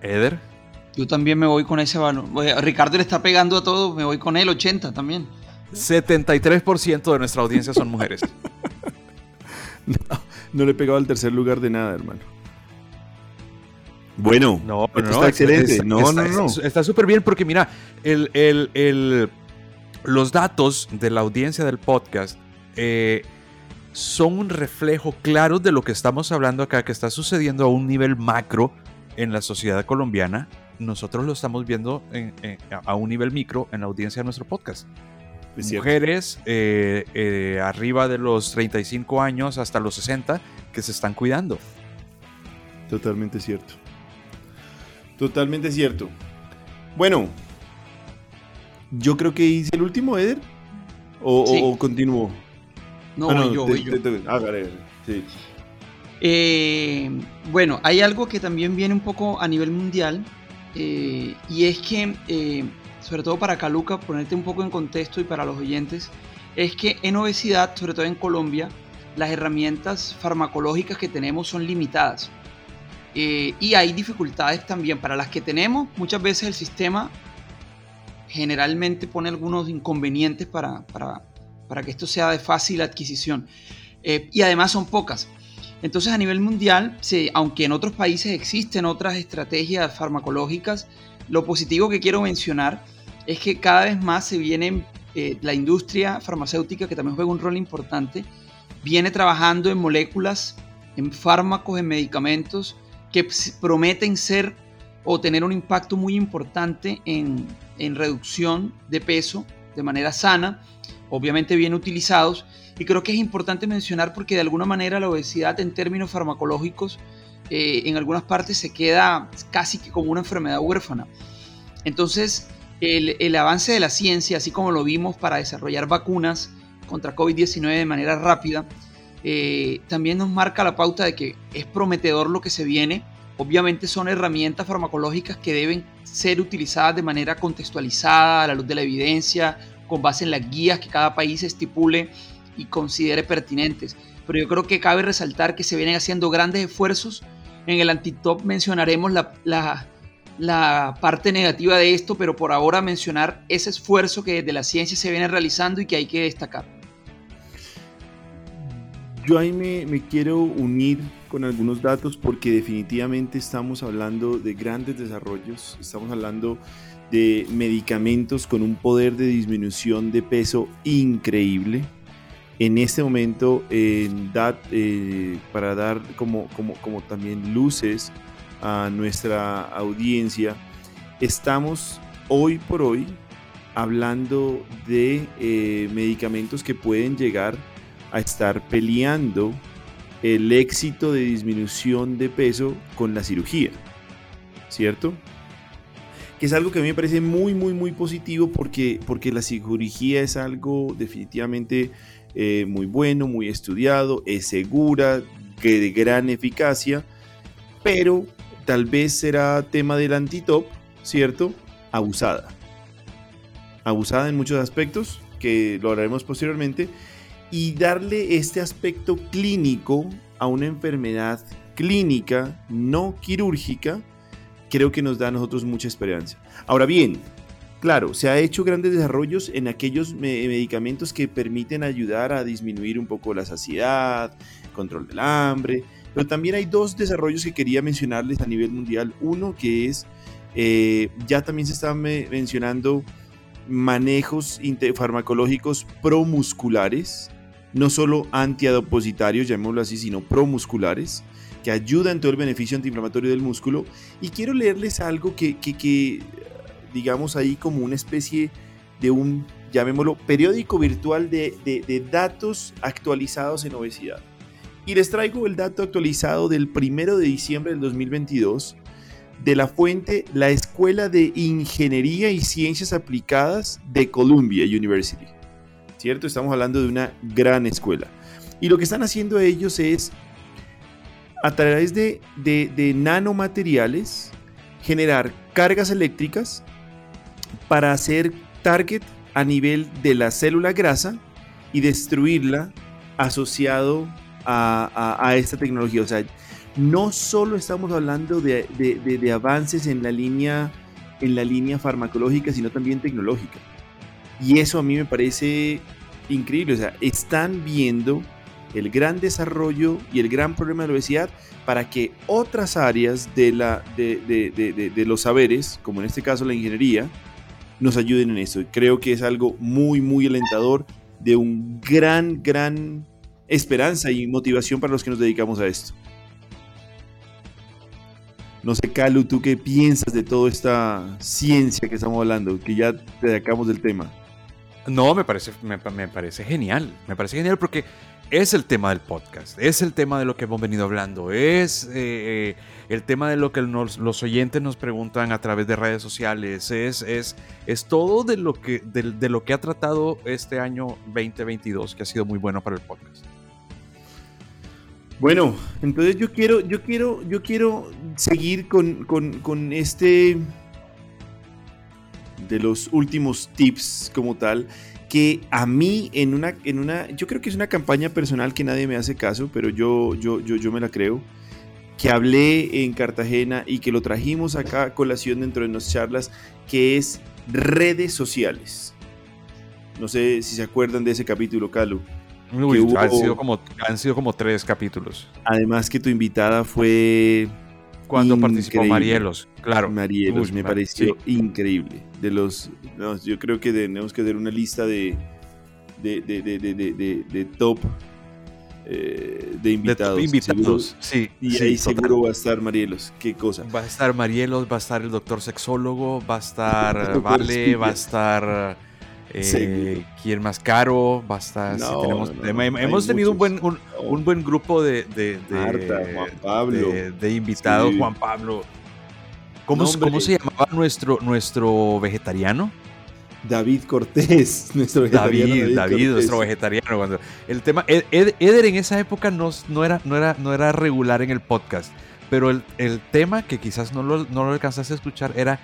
Eder. Yo también me voy con ese valor. Ricardo le está pegando a todo, me voy con él 80 también. 73% de nuestra audiencia son mujeres. no, le he pegado al tercer lugar de nada, hermano. Bueno, no, está excelente. no, no, no. Está súper bien porque mira, el, los datos de la audiencia del podcast eh, son un reflejo claro de lo que estamos hablando acá, que está sucediendo a un nivel macro en la sociedad colombiana. Nosotros lo estamos viendo a un nivel micro en la audiencia de nuestro podcast. Mujeres eh, eh, arriba de los 35 años hasta los 60 que se están cuidando. Totalmente cierto. Totalmente cierto. Bueno, yo creo que hice el último, Eder. ¿O, o, continúo? No, ah, yo, yo. Ah, sí. Eh, bueno, hay algo que también viene un poco a nivel mundial. Y es que sobre todo para Caluca, ponerte un poco en contexto y para los oyentes, es que en obesidad, sobre todo en Colombia, las herramientas farmacológicas que tenemos son limitadas. Eh, y hay dificultades también para las que tenemos. Muchas veces el sistema generalmente pone algunos inconvenientes para, para, que esto sea de fácil adquisición. Eh, y además son pocas. Entonces a nivel mundial, aunque en otros países existen otras estrategias farmacológicas, lo positivo que quiero mencionar es que cada vez más se viene eh, la industria farmacéutica, que también juega un rol importante, viene trabajando en moléculas, en fármacos, en medicamentos que prometen ser o tener un impacto muy importante en, en reducción de peso de manera sana, obviamente bien utilizados. Y creo que es importante mencionar porque de alguna manera la obesidad en términos farmacológicos eh, en algunas partes se queda casi que como una enfermedad huérfana. Entonces, el, avance de la ciencia, así como lo vimos para desarrollar vacunas contra COVID-19 de manera rápida, eh, también nos marca la pauta de que es prometedor lo que se viene. Obviamente son herramientas farmacológicas que deben ser utilizadas de manera contextualizada, a la luz de la evidencia, con base en las guías que cada país estipule y considere pertinentes. Pero yo creo que cabe resaltar que se vienen haciendo grandes esfuerzos. En el antitop mencionaremos la, la la parte negativa de esto, pero por ahora mencionar ese esfuerzo que desde la ciencia se viene realizando y que hay que destacar. Yo ahí me, quiero unir con algunos datos porque definitivamente estamos hablando de grandes desarrollos, estamos hablando de medicamentos con un poder de disminución de peso increíble. En este momento, eh, para dar como, también luces a nuestra audiencia, estamos hoy por hoy hablando de eh, medicamentos que pueden llegar a estar peleando el éxito de disminución de peso con la cirugía, ¿cierto? Es algo que a mí me parece muy, muy, muy positivo porque, porque la cirugía es algo definitivamente eh, muy bueno, muy estudiado, es segura, que de gran eficacia, pero tal vez será tema del antitop, ¿cierto? Abusada. Abusada en muchos aspectos, que lo hablaremos posteriormente, y darle este aspecto clínico a una enfermedad clínica, no quirúrgica, creo que nos da a nosotros mucha esperanza. Ahora bien, claro, se ha hecho grandes desarrollos en aquellos medicamentos que permiten ayudar a disminuir un poco la saciedad, control del hambre, pero también hay dos desarrollos que quería mencionarles a nivel mundial. Uno que es, eh, ya también se están mencionando manejos farmacológicos promusculares, no solo antiadopositarios, llamémoslo así, sino promusculares, que ayudan todo el beneficio antiinflamatorio del músculo. Y quiero leerles algo que, que digamos ahí como una especie de un, llamémoslo, periódico virtual de, de, de datos actualizados en obesidad. Y les traigo el dato actualizado del 1 de diciembre del 2022 de la fuente la Escuela de Ingeniería y Ciencias Aplicadas de Columbia University. ¿Cierto? Estamos hablando de una gran escuela. Y lo que están haciendo ellos es, a través de, de nanomateriales, generar cargas eléctricas para hacer target a nivel de la célula grasa y destruirla asociado a, esta tecnología. O sea, no solo estamos hablando de, avances en la, línea, en la línea farmacológica, sino también tecnológica. Y eso a mí me parece increíble. O sea, están viendo el gran desarrollo y el gran problema de la obesidad para que otras áreas de, la, de, los saberes, como en este caso la ingeniería, nos ayuden en eso. Creo que es algo muy, muy alentador, de un gran, gran esperanza y motivación para los que nos dedicamos a esto. No sé, Calu, ¿tú qué piensas de toda esta ciencia que estamos hablando? Que ya te sacamos del tema. No, me parece, me, parece genial. Me parece genial porque es el tema del podcast, es el tema de lo que hemos venido hablando, es eh, el tema de lo que los oyentes nos preguntan a través de redes sociales, es, es, es todo de lo, que, de, lo que ha tratado este año 2022, que ha sido muy bueno para el podcast. Bueno, entonces yo quiero, yo quiero, yo quiero seguir con, con este de los últimos tips como tal, que a mí en una, en una, yo creo que es una campaña personal que nadie me hace caso, pero yo, yo, yo, yo me la creo, que hablé en Cartagena y que lo trajimos acá a colación dentro de nuestras charlas, que es redes sociales. No sé si se acuerdan de ese capítulo, Calu. han, sido como, han sido como tres capítulos. Además que tu invitada fue cuando participó Marielos, claro. Marielos, me pareció increíble. De los, yo creo que tenemos que hacer una lista de, de, de, de top eh, de invitados. invitados, sí. Y ahí seguro va a estar Marielos. Qué cosa. Va a estar Marielos, va a estar el doctor sexólogo, va a estar Vale, va a estar eh, ¿Quién más caro? Basta. tenemos, hemos tenido un buen, un, buen grupo de, de, Juan Pablo. de, invitados. Juan Pablo. ¿Cómo, ¿Cómo, se llamaba nuestro, nuestro vegetariano? David Cortés, nuestro vegetariano. David, David, nuestro vegetariano. Cuando el tema, Eder en esa época no, no, era, no, era, no era regular en el podcast, pero el, el tema que quizás no lo, no lo alcanzaste a escuchar era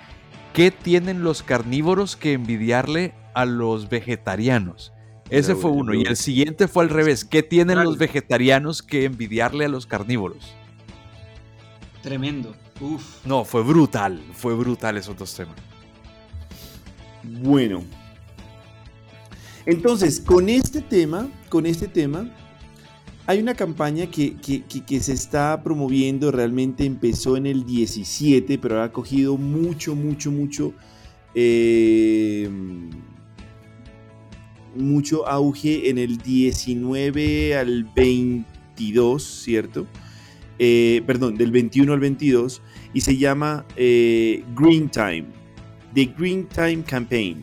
¿qué tienen los carnívoros que envidiarle a los vegetarianos. Ese fue uno. Y el siguiente fue al revés. ¿Qué tienen los vegetarianos que envidiarle a los carnívoros? Tremendo. Uf. No, fue brutal. Fue brutal esos dos temas. Bueno. Entonces, con este tema, con este tema, hay una campaña que, que, se está promoviendo, realmente empezó en el 17, pero ha cogido mucho, mucho, mucho eh, mucho auge en el 19 al 22, ¿cierto? Eh, perdón, del 21 al 22, y se llama eh, Green Time, The Green Time Campaign.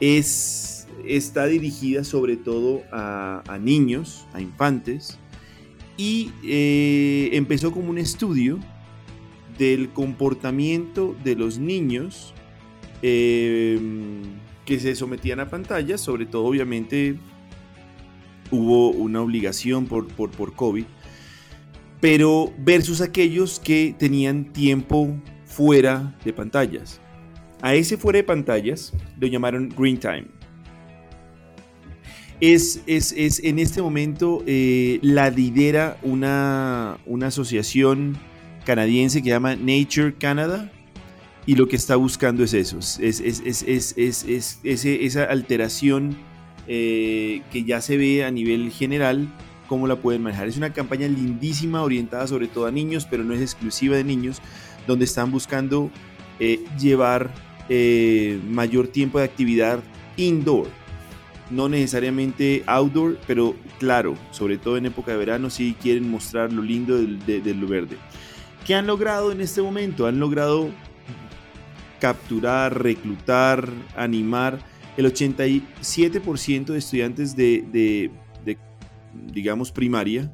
Es, está dirigida sobre todo a, niños, a infantes, y eh, empezó como un estudio del comportamiento de los niños que se sometían a pantallas, sobre todo obviamente hubo una obligación por, por, por COVID, pero versus aquellos que tenían tiempo fuera de pantallas. A ese fuera de pantallas lo llamaron Green Time. Es, es, es en este momento eh, la lidera una, una asociación canadiense que se llama Nature Canada, y lo que está buscando es eso, es, esa alteración eh, que ya se ve a nivel general, cómo la pueden manejar. Es una campaña lindísima, orientada sobre todo a niños, pero no es exclusiva de niños, donde están buscando eh, llevar eh, mayor tiempo de actividad indoor. No necesariamente outdoor, pero claro, sobre todo en época de verano, si quieren mostrar lo lindo del, del verde. ¿Qué han logrado en este momento? Han logrado capturar, reclutar, animar. El 87% de estudiantes de, digamos, primaria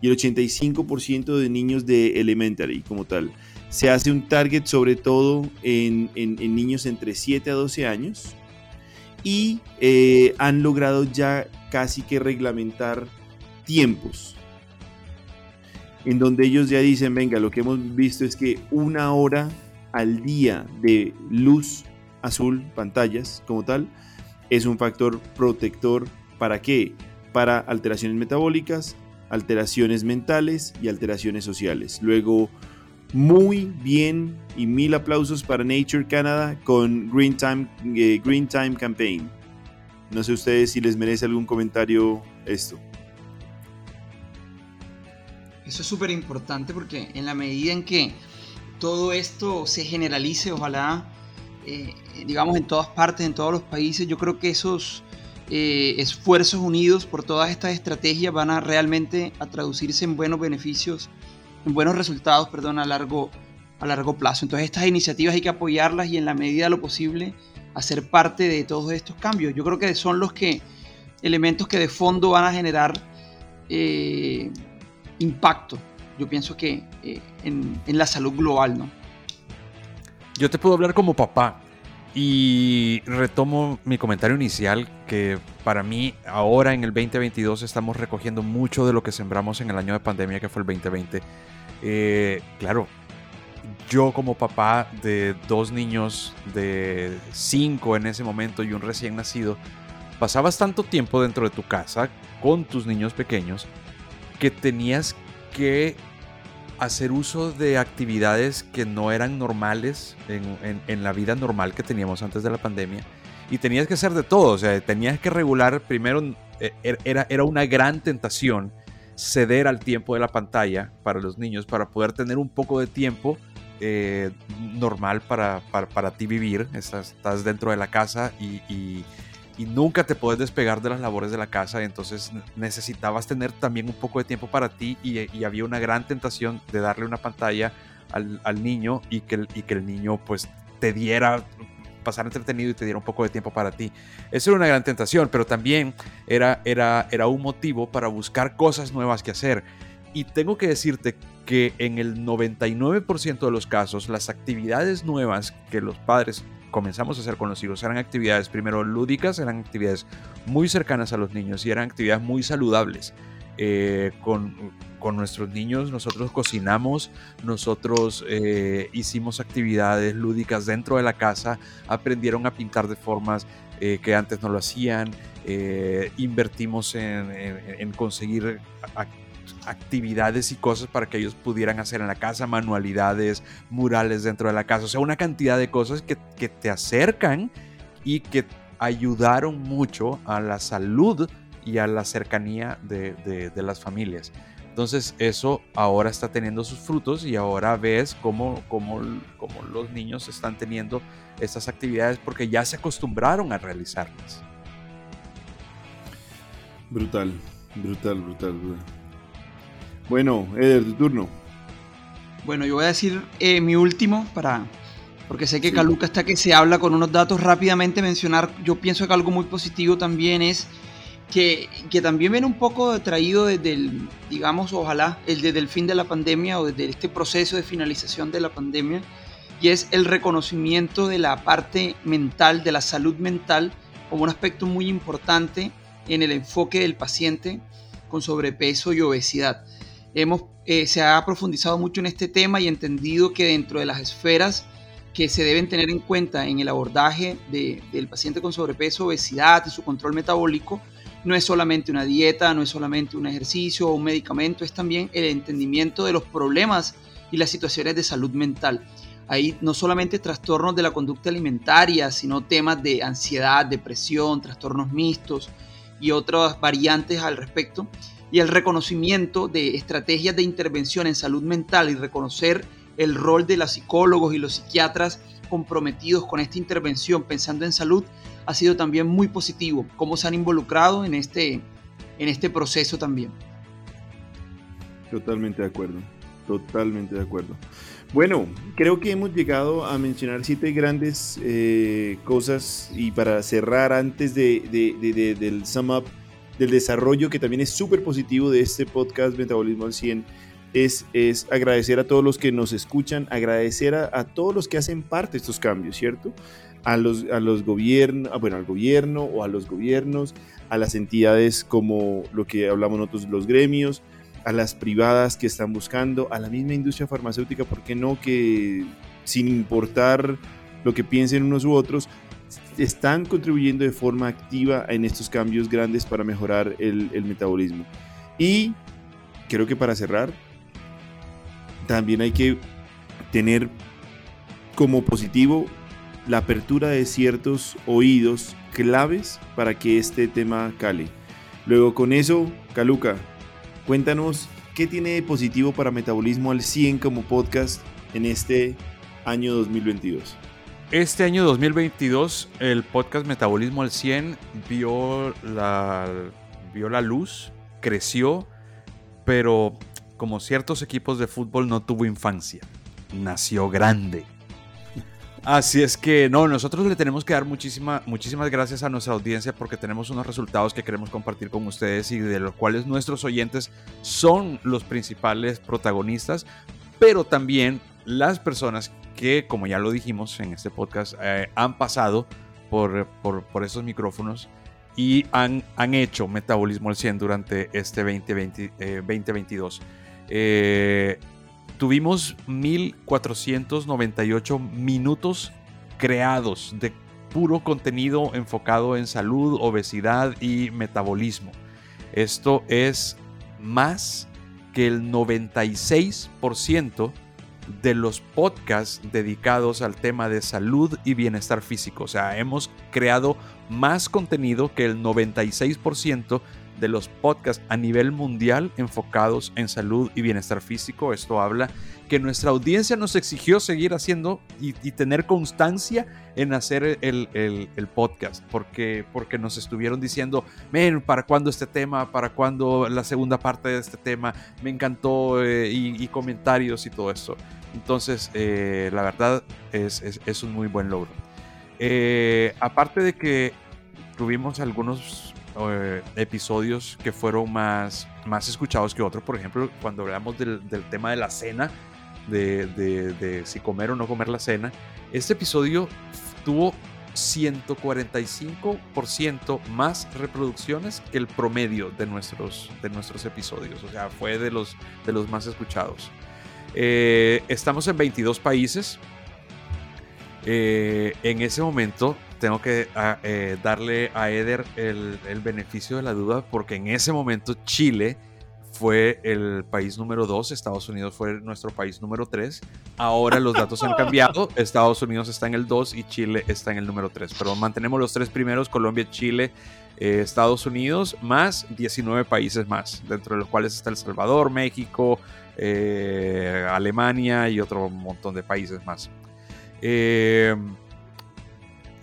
y el 85% de niños de elementary como tal. Se hace un target sobre todo en, niños entre 7 a 12 años y eh, han logrado ya casi que reglamentar tiempos en donde ellos ya dicen, venga, lo que hemos visto es que una hora al día de luz azul, pantallas como tal, es un factor protector para qué? Para alteraciones metabólicas, alteraciones mentales y alteraciones sociales. Luego, muy bien y mil aplausos para Nature Canada con Green Time, eh, Green Time Campaign. No sé ustedes si les merece algún comentario esto. Eso es súper importante porque en la medida en que todo esto se generalice, ojalá, eh, digamos, en todas partes, en todos los países, yo creo que esos eh, esfuerzos unidos por todas estas estrategias van a realmente a traducirse en buenos beneficios, en buenos resultados, perdón, a largo, a largo plazo. Entonces estas iniciativas hay que apoyarlas y en la medida de lo posible hacer parte de todos estos cambios. Yo creo que son los que elementos que de fondo van a generar eh, impacto, yo pienso que eh, en, la salud global, ¿no? Yo te puedo hablar como papá y retomo mi comentario inicial que para mí ahora en el 2022 estamos recogiendo mucho de lo que sembramos en el año de pandemia que fue el 2020. Eh, claro, yo como papá de dos niños de cinco en ese momento y un recién nacido, pasabas tanto tiempo dentro de tu casa con tus niños pequeños que tenías que hacer uso de actividades que no eran normales en, la vida normal que teníamos antes de la pandemia. Y tenías que hacer de todo, o sea, tenías que regular, primero eh, er, era, era una gran tentación ceder al tiempo de la pantalla para los niños, para poder tener un poco de tiempo eh, normal para, para, ti vivir. Estás, dentro de la casa y nunca te puedes despegar de las labores de la casa, entonces necesitabas tener también un poco de tiempo para ti y, había una gran tentación de darle una pantalla al, al niño y que, el, y que el niño pues te diera pasar entretenido y te diera un poco de tiempo para ti. Eso era una gran tentación, pero también era, era, era un motivo para buscar cosas nuevas que hacer. Y tengo que decirte que en el 99% de los casos, las actividades nuevas que los padres comenzamos a hacer con los hijos eran actividades primero lúdicas, eran actividades muy cercanas a los niños y eran actividades muy saludables. Eh, con, con, nuestros niños nosotros cocinamos, nosotros eh, hicimos actividades lúdicas dentro de la casa, aprendieron a pintar de formas eh, que antes no lo hacían, invertimos en, en, en conseguir actividades y cosas para que ellos pudieran hacer en la casa, manualidades, murales dentro de la casa, o sea, una cantidad de cosas que, te acercan y que ayudaron mucho a la salud y a la cercanía de, las familias. Entonces eso ahora está teniendo sus frutos y ahora ves cómo, cómo, cómo los niños están teniendo estas actividades porque ya se acostumbraron a realizarlas. Brutal, brutal, brutal, brutal. Bueno, Eder, tu turno. Bueno, yo voy a decir eh, mi último para. Porque sé que Caluca está que se habla con unos datos rápidamente mencionar. Yo pienso que algo muy positivo también es que, que también viene un poco traído desde el, digamos, ojalá, el desde el fin de la pandemia o desde este proceso de finalización de la pandemia, y es el reconocimiento de la parte mental, de la salud mental, como un aspecto muy importante en el enfoque del paciente con sobrepeso y obesidad. Eh, se ha profundizado mucho en este tema y entendido que dentro de las esferas que se deben tener en cuenta en el abordaje del paciente con sobrepeso, obesidad y su control metabólico, no es solamente una dieta, no es solamente un ejercicio o un medicamento, es también el entendimiento de los problemas y las situaciones de salud mental. Hay no solamente trastornos de la conducta alimentaria, sino temas de ansiedad, depresión, trastornos mixtos y otras variantes al respecto y el reconocimiento de estrategias de intervención en salud mental y reconocer el rol de los psicólogos y los psiquiatras comprometidos con esta intervención pensando en salud ha sido también muy positivo, cómo se han involucrado en este, en este proceso también. Totalmente de acuerdo, totalmente de acuerdo. Bueno, creo que hemos llegado a mencionar siete grandes eh, cosas y para cerrar antes de, del sum up, del desarrollo que también es súper positivo de este podcast Metabolismo al 100 es, es agradecer a todos los que nos escuchan, agradecer a, todos los que hacen parte de estos cambios, ¿cierto? A los, a los gobiernos, ah, bueno, al gobierno o a los gobiernos, a las entidades como lo que hablamos nosotros, los gremios, a las privadas que están buscando, a la misma industria farmacéutica, ¿por qué no? Que sin importar lo que piensen unos u otros, están contribuyendo de forma activa en estos cambios grandes para mejorar el, metabolismo. Y creo que para cerrar, también hay que tener como positivo la apertura de ciertos oídos claves para que este tema cale. Luego con eso, Caluca, cuéntanos qué tiene de positivo para Metabolismo al 100 como podcast en este año 2022. Este año 2022 el podcast Metabolismo al 100 vio la, vio la luz, creció, pero como ciertos equipos de fútbol no tuvo infancia, nació grande. Así es que no, nosotros le tenemos que dar muchísima, muchísimas gracias a nuestra audiencia porque tenemos unos resultados que queremos compartir con ustedes y de los cuales nuestros oyentes son los principales protagonistas, pero también las personas que, como ya lo dijimos en este podcast, eh, han pasado por, por, esos micrófonos y han, han hecho Metabolismo al 100 durante este 2020, 2022. Eh, tuvimos 1498 minutos creados de puro contenido enfocado en salud, obesidad y metabolismo. Esto es más que el 96% de los podcasts dedicados al tema de salud y bienestar físico. O sea, hemos creado más contenido que el 96% de los podcasts a nivel mundial enfocados en salud y bienestar físico. Esto habla que nuestra audiencia nos exigió seguir haciendo y, tener constancia en hacer el, podcast, porque, porque nos estuvieron diciendo, men, ¿para cuándo este tema? ¿Para cuándo la segunda parte de este tema? Me encantó eh, y, comentarios y todo eso. Entonces, eh, la verdad es, es, un muy buen logro. Eh, aparte de que tuvimos algunos eh, episodios que fueron más, más escuchados que otros. Por ejemplo, cuando hablamos del, tema de la cena, de, si comer o no comer la cena, este episodio tuvo 145% más reproducciones que el promedio de nuestros, de nuestros episodios. O sea, fue de los, de los más escuchados. Eh, estamos en 22 países. Eh, en ese momento tengo que ah, eh, darle a Eder el, beneficio de la duda porque en ese momento Chile fue el país número 2, Estados Unidos fue nuestro país número 3. Ahora los datos han cambiado, Estados Unidos está en el 2 y Chile está en el número 3. Pero mantenemos los tres primeros, Colombia, Chile, eh, Estados Unidos, más 19 países más, dentro de los cuales está El Salvador, México, eh, Alemania y otro montón de países más. Eh,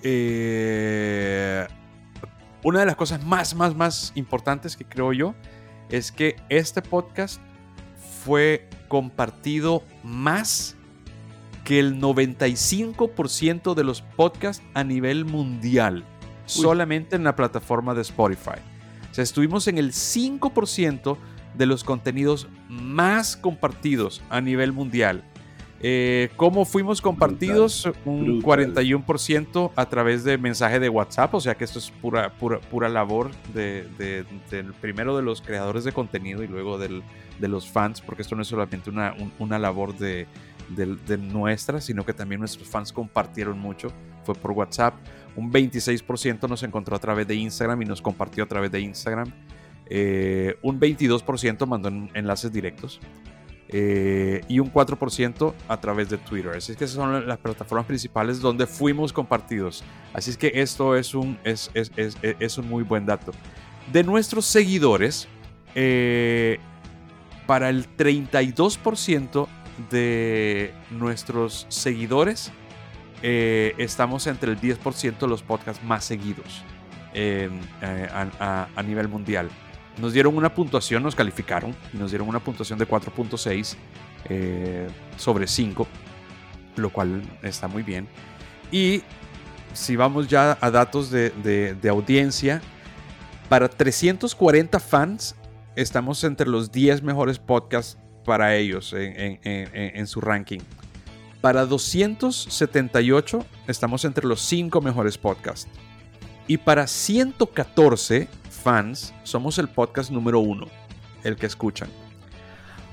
eh, una de las cosas más, más, más importantes que creo yo es que este podcast fue compartido más que el 95% de los podcasts a nivel mundial, solamente en la plataforma de Spotify. O sea, estuvimos en el 5% de los contenidos más compartidos a nivel mundial. Eh, ¿Cómo fuimos compartidos? un 41% a través de mensaje de WhatsApp, o sea que esto es pura, pura, pura labor de, del primero de los creadores de contenido y luego del, de los fans, porque esto no es solamente una, una labor de, de, nuestra, sino que también nuestros fans compartieron mucho, fue por WhatsApp. Un 26% nos encontró a través de Instagram y nos compartió a través de Instagram. Eh, un 22% mandó enlaces directos. Eh, y un 4% a través de Twitter. Así es que esas son las plataformas principales donde fuimos compartidos. Así es que esto es un, es, es, es, es un muy buen dato. De nuestros seguidores, eh, para el 32% de nuestros seguidores, eh, estamos entre el 10% de los podcasts más seguidos a, a nivel mundial. Nos dieron una puntuación, nos calificaron y nos dieron una puntuación de 4.6 eh, sobre 5, lo cual está muy bien. Y si vamos ya a datos de, audiencia, para 340 fans estamos entre los 10 mejores podcasts para ellos en, en, su ranking. Para 278 estamos entre los 5 mejores podcasts. Y para 114 fans, somos el podcast número uno, el que escuchan.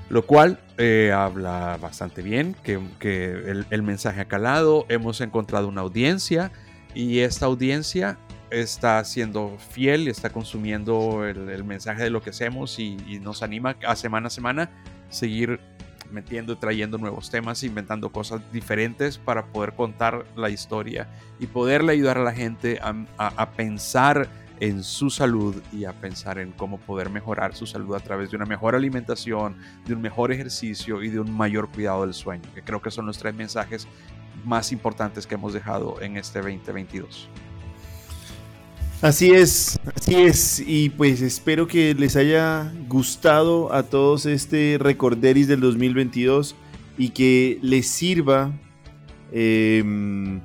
Lo cual eh, habla bastante bien, que, el, mensaje ha calado, hemos encontrado una audiencia y esta audiencia está siendo fiel y está consumiendo el, mensaje de lo que hacemos y, nos anima a semana a semana seguir metiendo y trayendo nuevos temas, inventando cosas diferentes para poder contar la historia y poderle ayudar a la gente a, pensar en su salud y a pensar en cómo poder mejorar su salud a través de una mejor alimentación, de un mejor ejercicio y de un mayor cuidado del sueño, que creo que son los tres mensajes más importantes que hemos dejado en este 2022. Así es, así es. Y pues espero que les haya gustado a todos este recorderis del 2022 y que les sirva em,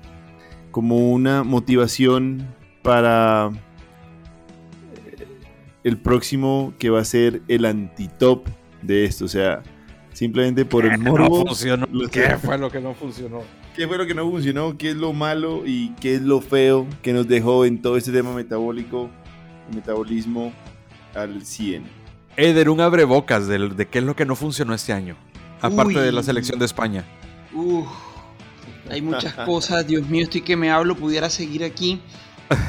como una motivación para el próximo que va a ser el antitop de esto. O sea, simplemente por el morbo. ¿Qué fue lo que no funcionó? ¿Qué fue lo que no funcionó? ¿Qué es lo malo y qué es lo feo que nos dejó en todo este tema metabólico, metabolismo al 100? Eder, un abrebocas de, de qué es lo que no funcionó este año, aparte de la selección de España. Uf, hay muchas cosas, Dios mío, estoy que me hablo, pudiera seguir aquí.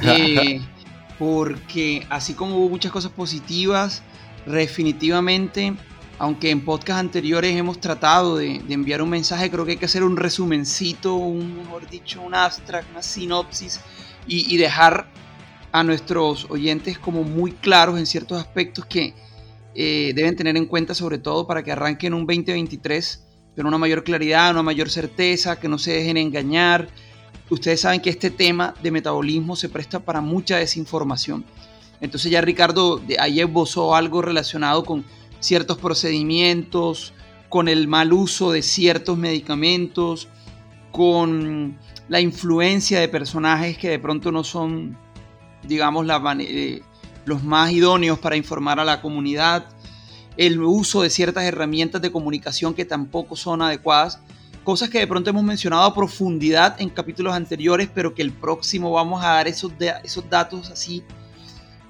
Eh, porque así como hubo muchas cosas positivas, definitivamente aunque en podcast anteriores hemos tratado de, enviar un mensaje, creo que hay que hacer un resumencito, un, mejor dicho, un abstract, una sinopsis y, dejar a nuestros oyentes como muy claros en ciertos aspectos que eh, deben tener en cuenta, sobre todo para que arranquen un 2023 con una mayor claridad, una mayor certeza, que no se dejen engañar. Ustedes saben que este tema de metabolismo se presta para mucha desinformación. Entonces ya Ricardo ahí esbozó algo relacionado con ciertos procedimientos, con el mal uso de ciertos medicamentos, con la influencia de personajes que de pronto no son, digamos, eh, los más idóneos para informar a la comunidad, el uso de ciertas herramientas de comunicación que tampoco son adecuadas, cosas que de pronto hemos mencionado a profundidad en capítulos anteriores, pero que el próximo vamos a dar esos, esos datos así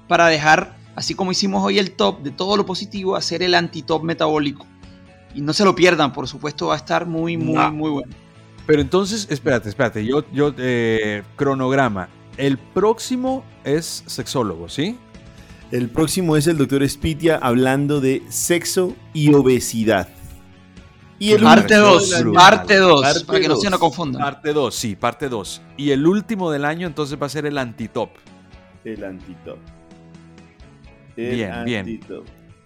para dejar así como hicimos hoy el top de todo lo positivo, hacer el anti-top metabólico. Y no se lo pierdan, por supuesto, va a estar muy, muy, muy bueno. Pero entonces, espérate, espérate, yo, yo, eh, cronograma. El próximo es sexólogo, ¿sí? El próximo es el doctor Spitia hablando de sexo y obesidad. Y el parte 2, parte 2, para que no se nos confundan. Parte 2, sí, parte 2. Y el último del año entonces va a ser el antitop. El antitop bien, bien.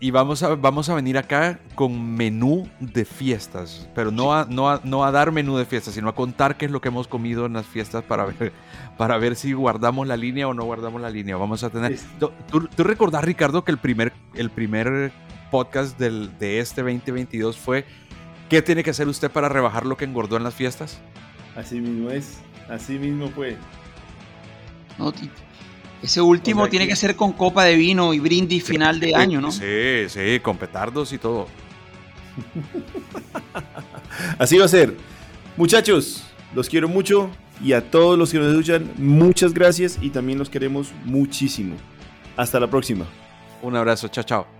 Y vamos a, vamos a venir acá con menú de fiestas, pero no, a, no, a, no a dar menú de fiestas, sino a contar qué es lo que hemos comido en las fiestas para ver, para ver si guardamos la línea o no guardamos la línea. Vamos a tener... ¿Tú, tú recordás, Ricardo, que el primer, el primer podcast del, de este 2022 fue ¿qué tiene que hacer usted para rebajar lo que engordó en las fiestas? Así mismo es, así mismo fue. No, ese último tiene que... ser con copa de vino y brindis final de año, ¿no? Sí, sí, con petardos y todo. Así va a ser. Muchachos, los quiero mucho y a todos los que nos escuchan, muchas gracias y también los queremos muchísimo. Hasta la próxima. Un abrazo, chao, chao.